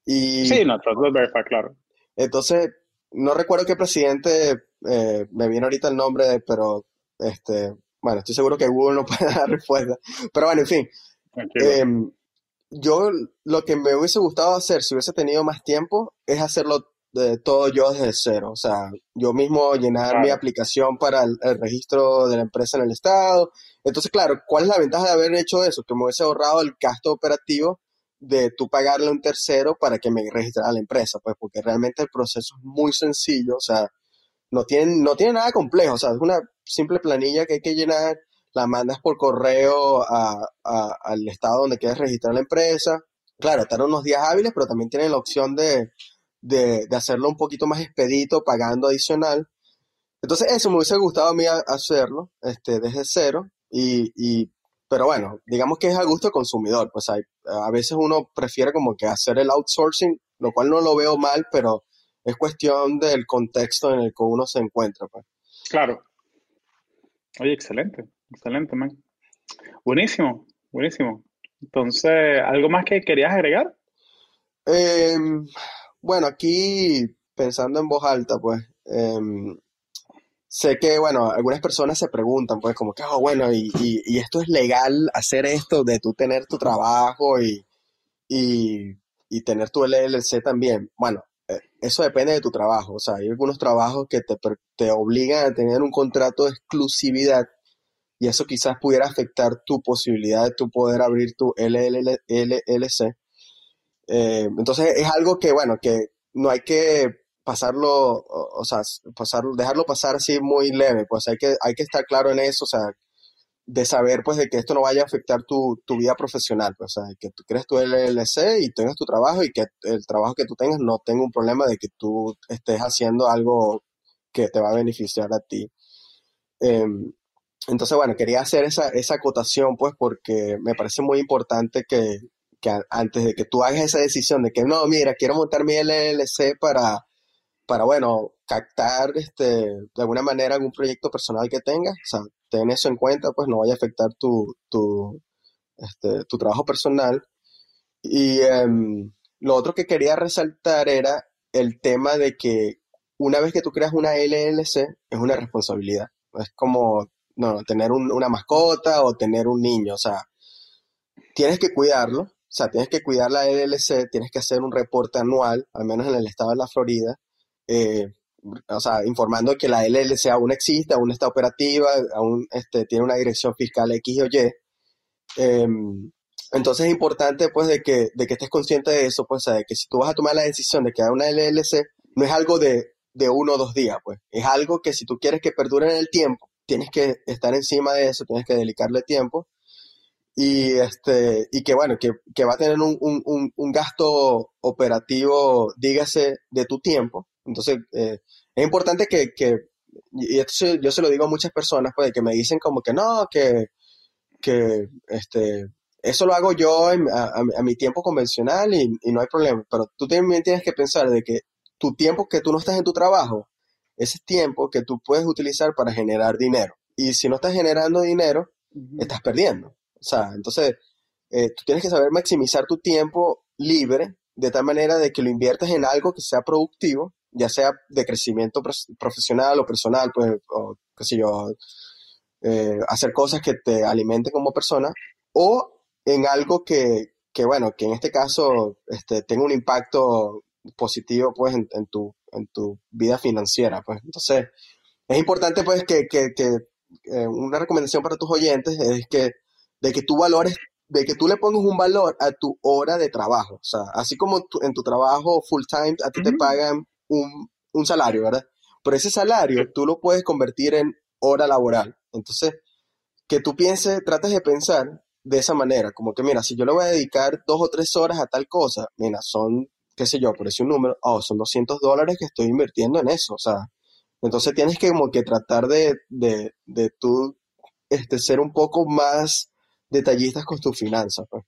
Y Sí, no, trust but verify, claro. entonces, no recuerdo qué presidente, eh, me viene ahorita el nombre, pero este, bueno, estoy seguro que Google no puede dar respuesta. Pero bueno, en fin, Em, yo lo que me hubiese gustado hacer si hubiese tenido más tiempo es hacerlo de todo yo desde cero. O sea, yo mismo llenar mi aplicación para el, el registro de la empresa en el estado. Entonces, claro, ¿cuál es la ventaja de haber hecho eso? Que me hubiese ahorrado el gasto operativo de tú pagarle a un tercero para que me registrara la empresa, pues porque realmente el proceso es muy sencillo, o sea, no tiene, no tiene nada complejo, o sea, es una simple planilla que hay que llenar, la mandas por correo al estado donde quieres registrar la empresa. Claro, tarda unos días hábiles, pero también tienen la opción de, de, de hacerlo un poquito más expedito, pagando adicional. Entonces, eso me hubiese gustado a mí hacerlo este, desde cero. Y, y, pero bueno, digamos que es a gusto del consumidor. Pues hay, a veces uno prefiere como que hacer el outsourcing, lo cual no lo veo mal, pero es cuestión del contexto en el que uno se encuentra. Pues. Claro. Oye, excelente, excelente, man. Buenísimo, buenísimo. Entonces, ¿algo más que querías agregar? Em, bueno, aquí pensando en voz alta, pues, em, sé que, bueno, algunas personas se preguntan, pues, como que, oh, bueno, y, y, esto es legal hacer esto de tú tener tu trabajo y, y, y tener tu LLC también. Bueno, eh, eso depende de tu trabajo. O sea, hay algunos trabajos que te, te obligan a tener un contrato de exclusividad y eso quizás pudiera afectar tu posibilidad de tu poder abrir tu LLC. Eh, entonces es algo que, bueno, que no hay que pasarlo, o, o sea, pasarlo, dejarlo pasar así muy leve, pues hay que, hay que estar claro en eso, o sea, de saber pues de que esto no vaya a afectar tu, tu vida profesional, pues, o sea, que tú crees tu LLC y tengas tu trabajo y que el trabajo que tú tengas no tenga un problema de que tú estés haciendo algo que te va a beneficiar a ti. Em, entonces, bueno, quería hacer esa, esa acotación, pues, porque me parece muy importante que, que antes de que tú hagas esa decisión de que no, mira, quiero montar mi LLC para, para bueno, captar este, de alguna manera algún proyecto personal que tengas, o sea, ten eso en cuenta, pues no vaya a afectar tu, tu, este, tu trabajo personal. Y em, lo otro que quería resaltar era el tema de que una vez que tú creas una LLC, es una responsabilidad. Es como no, tener un- una mascota o tener un niño, o sea, tienes que cuidarlo, o sea, tienes que cuidar la LLC, tienes que hacer un reporte anual, al menos en el estado de la Florida, eh, o sea, informando que la LLC aún existe, aún está operativa, aún este, tiene una dirección fiscal X o Y. Em, entonces es importante pues de que, de que estés consciente de eso, pues, de que si tú vas a tomar la decisión de crear una LLC, no es algo de, de uno o dos días, pues, es algo que si tú quieres que perdure en el tiempo, tienes que estar encima de eso, tienes que dedicarle tiempo y este y que bueno que, que va a tener un, un, un, un gasto operativo dígase de tu tiempo entonces eh, es importante que, que y esto yo se lo digo a muchas personas, pues, que me dicen como que no, que, que este, eso lo hago yo a, mi tiempo convencional y, no hay problema. Pero tú también tienes que pensar de que tu tiempo que tú no estás en tu trabajo, ese es tiempo que tú puedes utilizar para generar dinero. Y si no estás generando dinero, estás perdiendo. O sea, entonces, eh, tú tienes que saber maximizar tu tiempo libre de tal manera de que lo inviertas en algo que sea productivo, ya sea de crecimiento profesional o personal, pues, o qué sé yo, eh, hacer cosas que te alimenten como persona, o en algo que, que bueno, que en este caso este, tenga un impacto positivo, pues, en, tu, en tu vida financiera, pues. Entonces, es importante, pues, que, que, que eh, una recomendación para tus oyentes es que, de que tú valores de que tú le pongas un valor a tu hora de trabajo. O sea, así como en tu trabajo full time, a ti te pagan un, un, salario, ¿verdad? Pero ese salario tú lo puedes convertir en hora laboral. Entonces, que tú pienses, trates de pensar de esa manera, como que mira, si yo le voy a dedicar dos o tres horas a tal cosa, mira, son, qué sé yo, ese un número, oh, son 200 dólares que estoy invirtiendo en eso, o sea, entonces tienes que como que tratar de, de, de tú este, ser un poco más detallistas con tus finanzas, pues.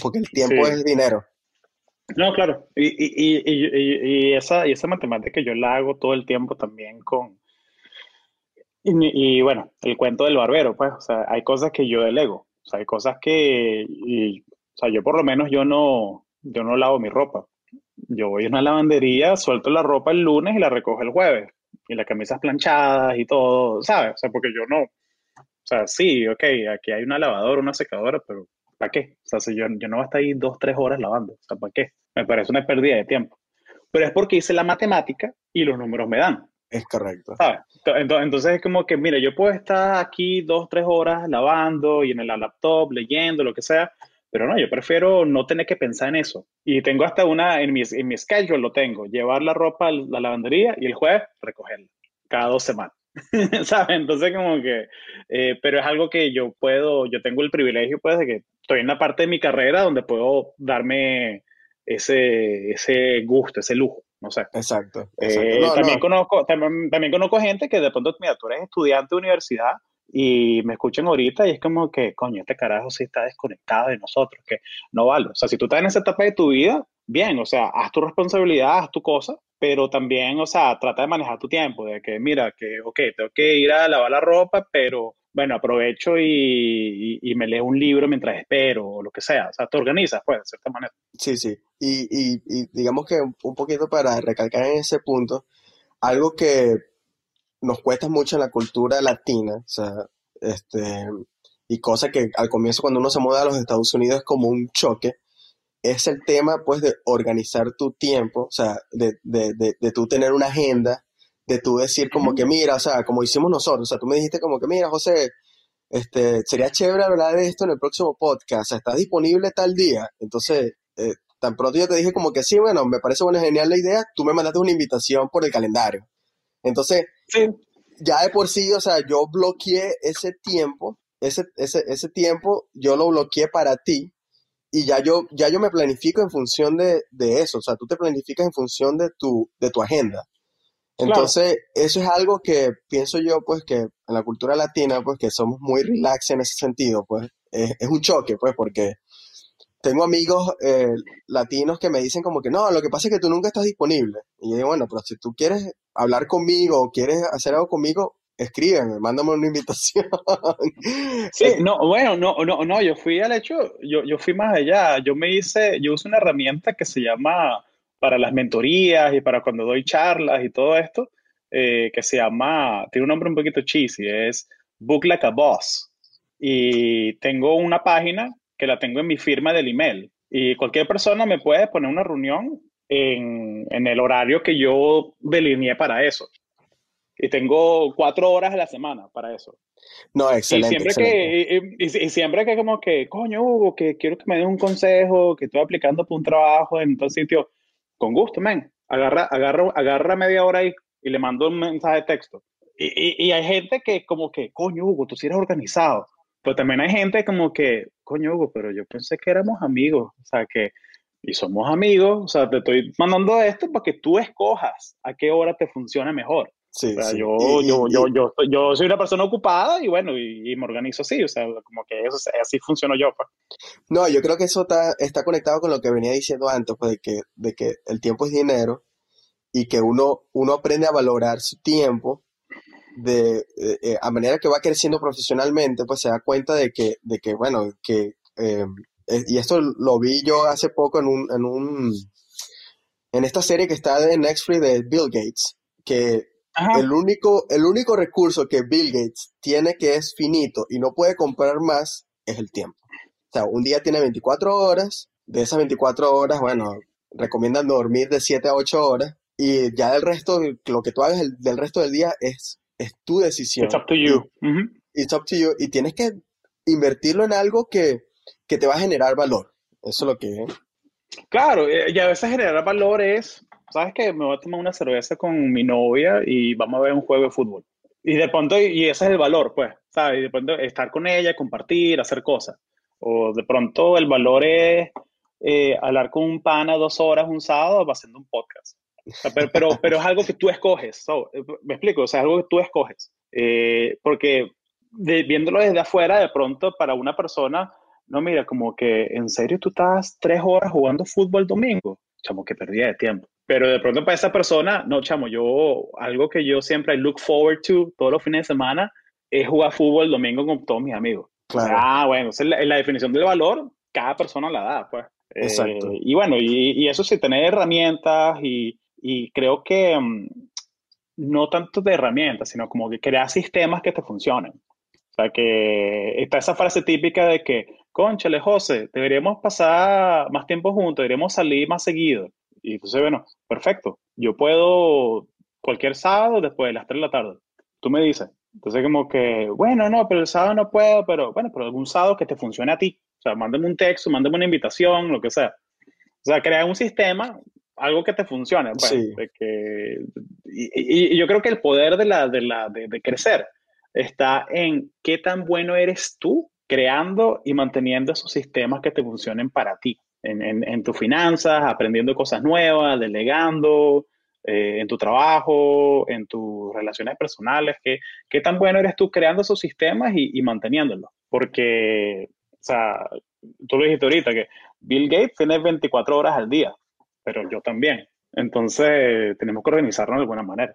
Porque el tiempo es dinero. No, claro. Y, y, y, y, esa, y esa matemática yo la hago todo el tiempo también con... Y, bueno, el cuento del barbero, pues, o sea, hay cosas que yo delego. O sea, hay cosas que... o sea, yo por lo menos yo no, yo no lavo mi ropa. Yo voy a una lavandería, suelto la ropa el lunes y la recojo el jueves. Y las camisas planchadas y todo, ¿sabes? O sea, porque yo no, o sea, sí, ok, aquí hay una lavadora, una secadora, pero ¿para qué? O sea, si yo, yo no voy a estar ahí dos, tres horas lavando, o sea, ¿para qué? Me parece una pérdida de tiempo. Pero es porque hice la matemática y los números me dan. Es correcto. ¿sabes? Entonces es como que, mira, yo puedo estar aquí dos, tres horas lavando y en el laptop, leyendo, lo que sea, pero no, yo prefiero no tener que pensar en eso. Y tengo hasta una, en mi, en mi schedule lo tengo, llevar la ropa a la lavandería y el jueves recogerla, cada dos semanas. ¿sabes? Entonces como que, eh, pero es algo que yo puedo, yo tengo el privilegio pues de que estoy en la parte de mi carrera donde puedo darme ese, ese gusto, ese lujo, no sé. Exacto. Eh, también, Conozco, también, conozco gente que de pronto, mira, tú eres estudiante de universidad y me escuchan ahorita y es como que, coño, este carajo sí está desconectado de nosotros, que no vale. O sea, si tú estás en esa etapa de tu vida, bien, o sea, haz tu responsabilidad, haz tu cosa, pero también, o sea, trata de manejar tu tiempo, de que, mira, que, ok, tengo que ir a lavar la ropa, pero bueno, aprovecho y, y, me leo un libro mientras espero, o lo que sea, o sea, te organizas, pues, de cierta manera. Sí, sí, y, y, y digamos que un poquito para recalcar en ese punto, algo que nos cuesta mucho en la cultura latina, o sea, este, y cosa que al comienzo cuando uno se muda a los Estados Unidos es como un choque, es el tema, pues, de organizar tu tiempo, o sea, de, de, de, de tú tener una agenda, de tú decir como que, mira, o sea, como hicimos nosotros, o sea, tú me dijiste como que, mira, José, este, sería chévere hablar de esto en el próximo podcast, o sea, ¿estás disponible tal día? Entonces, eh, tan pronto yo te dije como que sí, bueno, me parece buena, genial la idea, tú me mandaste una invitación por el calendario. Entonces, ya de por sí, o sea, yo bloqueé ese tiempo, ese, ese, ese tiempo, yo lo bloqueé para ti, y ya yo, ya yo me planifico en función de, eso, o sea, tú te planificas en función de tu, de tu agenda. Entonces, eso es algo que pienso yo, pues, que en la cultura latina, pues, que somos muy relax en ese sentido, pues, es, un choque, pues, porque tengo amigos eh, latinos que me dicen como que, no, lo que pasa es que tú nunca estás disponible. Y yo digo, bueno, pero si tú quieres hablar conmigo o quieres hacer algo conmigo, escríbeme, mándame una invitación. sí, no, bueno, no, no, no, yo fui al hecho, yo, yo fui más allá, yo me hice, yo uso una herramienta que se llama para las mentorías y para cuando doy charlas y todo esto, eh, que se llama, tiene un nombre un poquito cheesy, es Book Like a Boss. Y tengo una página que la tengo en mi firma del email. Y cualquier persona me puede poner una reunión en, en el horario que yo delineé para eso y tengo cuatro horas a la semana para eso. No, excelente. Y siempre, Que, y, siempre que como que, coño, Hugo, que quiero que me des un consejo, que estoy aplicando para un trabajo en tal sitio, con gusto, men. Agarra, agarra, agarra media hora y, y le mando un mensaje de texto. Y, y, hay gente que como que, coño, Hugo, tú sí eres organizado. Pero también hay gente como que, coño, Hugo, pero yo pensé que éramos amigos. O sea, que, y somos amigos, o sea, te estoy mandando esto para que tú escojas a qué hora te funcione mejor. Sí, o sea, Yo, yo, yo, yo, yo, soy una persona ocupada y bueno, y, me organizo así, o sea, como que eso, así funciono yo. Pues. No, yo creo que eso está, está conectado con lo que venía diciendo antes, pues de que, de que el tiempo es dinero y que uno, uno aprende a valorar su tiempo de, eh, a manera que va creciendo profesionalmente, pues se da cuenta de que, de que bueno, que, eh, y esto lo vi yo hace poco en un, en un, en esta serie que está de Netflix de Bill Gates, que el único, el único recurso que Bill Gates tiene que es finito y no puede comprar más es el tiempo. O sea, un día tiene 24 horas, de esas 24 horas, bueno, recomiendan dormir de 7 a 8 horas y ya del resto, lo que tú hagas del resto del día es, es tu decisión. It's up to you. It's up to you. Y tienes que invertirlo en algo que, que te va a generar valor. Eso es lo que... Claro, eh, y a veces generar valor es ¿sabes qué? Me voy a tomar una cerveza con mi novia y vamos a ver un juego de fútbol. Y de pronto, y ese es el valor, pues, ¿sabes? Y de pronto estar con ella, compartir, hacer cosas. O de pronto el valor es eh, hablar con un pana dos horas un sábado haciendo un podcast. Pero, pero, pero, es algo que tú escoges. Eh, me explico, o sea, es algo que tú escoges. Eh, porque viéndolo desde afuera, de pronto para una persona, no, mira, como que en serio tú estás tres horas jugando fútbol domingo. Chamo, que perdía de tiempo. Pero de pronto para esa persona, no, chamo, yo, algo que yo siempre I look forward to todos los fines de semana es jugar fútbol domingo con todos mis amigos. Claro. Ah, bueno, esa es la, definición del valor, cada persona la da, pues. Exacto. Eh, y bueno, y, y, eso sí, tener herramientas y, y creo que mm, no tanto de herramientas, sino como que crear sistemas que te funcionen. O sea, que está esa frase típica de que, conchale, José, deberíamos pasar más tiempo juntos, deberíamos salir más seguido. Y entonces, bueno, perfecto. Yo puedo cualquier sábado después de las 3 de la tarde. Tú me dices. Entonces, como que, bueno, no, pero el sábado no puedo, pero bueno, pero algún sábado que te funcione a ti. O sea, mándame un texto, mándame una invitación, lo que sea. O sea, crear un sistema, algo que te funcione. Pues, sí. de que, y, y, yo creo que el poder de, la, de, la, de, de crecer está en qué tan bueno eres tú creando y manteniendo esos sistemas que te funcionen para ti en, en, tus finanzas, aprendiendo cosas nuevas, delegando, eh, en tu trabajo, en tus relaciones personales, ¿qué, qué tan bueno eres tú creando esos sistemas y, y, manteniéndolos? Porque, o sea, tú lo dijiste ahorita, que Bill Gates tiene 24 horas al día, pero yo también. Entonces, tenemos que organizarnos de alguna manera.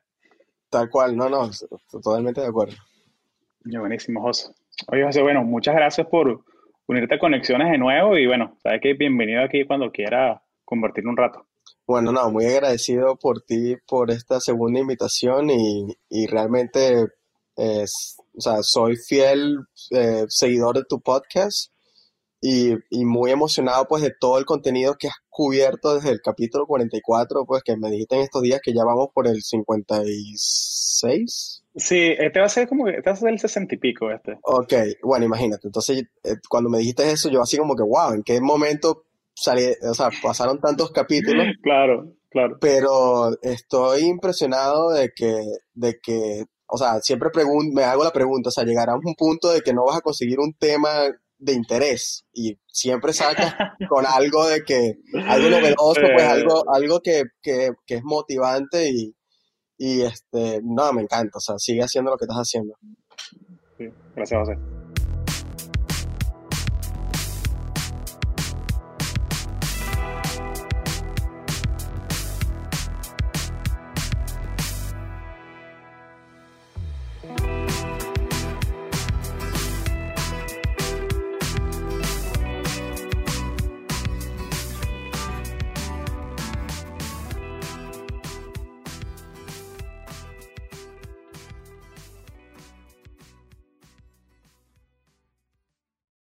Tal cual, no, no, totalmente de acuerdo. buenísimo, José. Oye, José, bueno, muchas gracias por, unirte a Conexiones de nuevo y bueno, sabes que bienvenido aquí cuando quiera convertir un rato. Bueno, no, muy agradecido por ti, por esta segunda invitación y, y realmente, es, o sea, soy fiel eh, seguidor de tu podcast y, y, muy emocionado pues de todo el contenido que has cubierto desde el capítulo 44, pues que me dijiste en estos días que ya vamos por el 56. Sí, este va a ser como que, este va a ser el 60 y pico este. Ok, bueno, imagínate, entonces eh, cuando me dijiste eso yo así como que, wow, ¿en qué momento salí, o sea, pasaron tantos capítulos? claro, claro. Pero estoy impresionado de que, de que, o sea, siempre me hago la pregunta, o sea, llegará a un punto de que no vas a conseguir un tema de interés y siempre sacas con algo de que, algo novedoso, pues algo, algo que, que, que es motivante y, y este, no, me encanta, o sea, sigue haciendo lo que estás haciendo. Sí, gracias, José.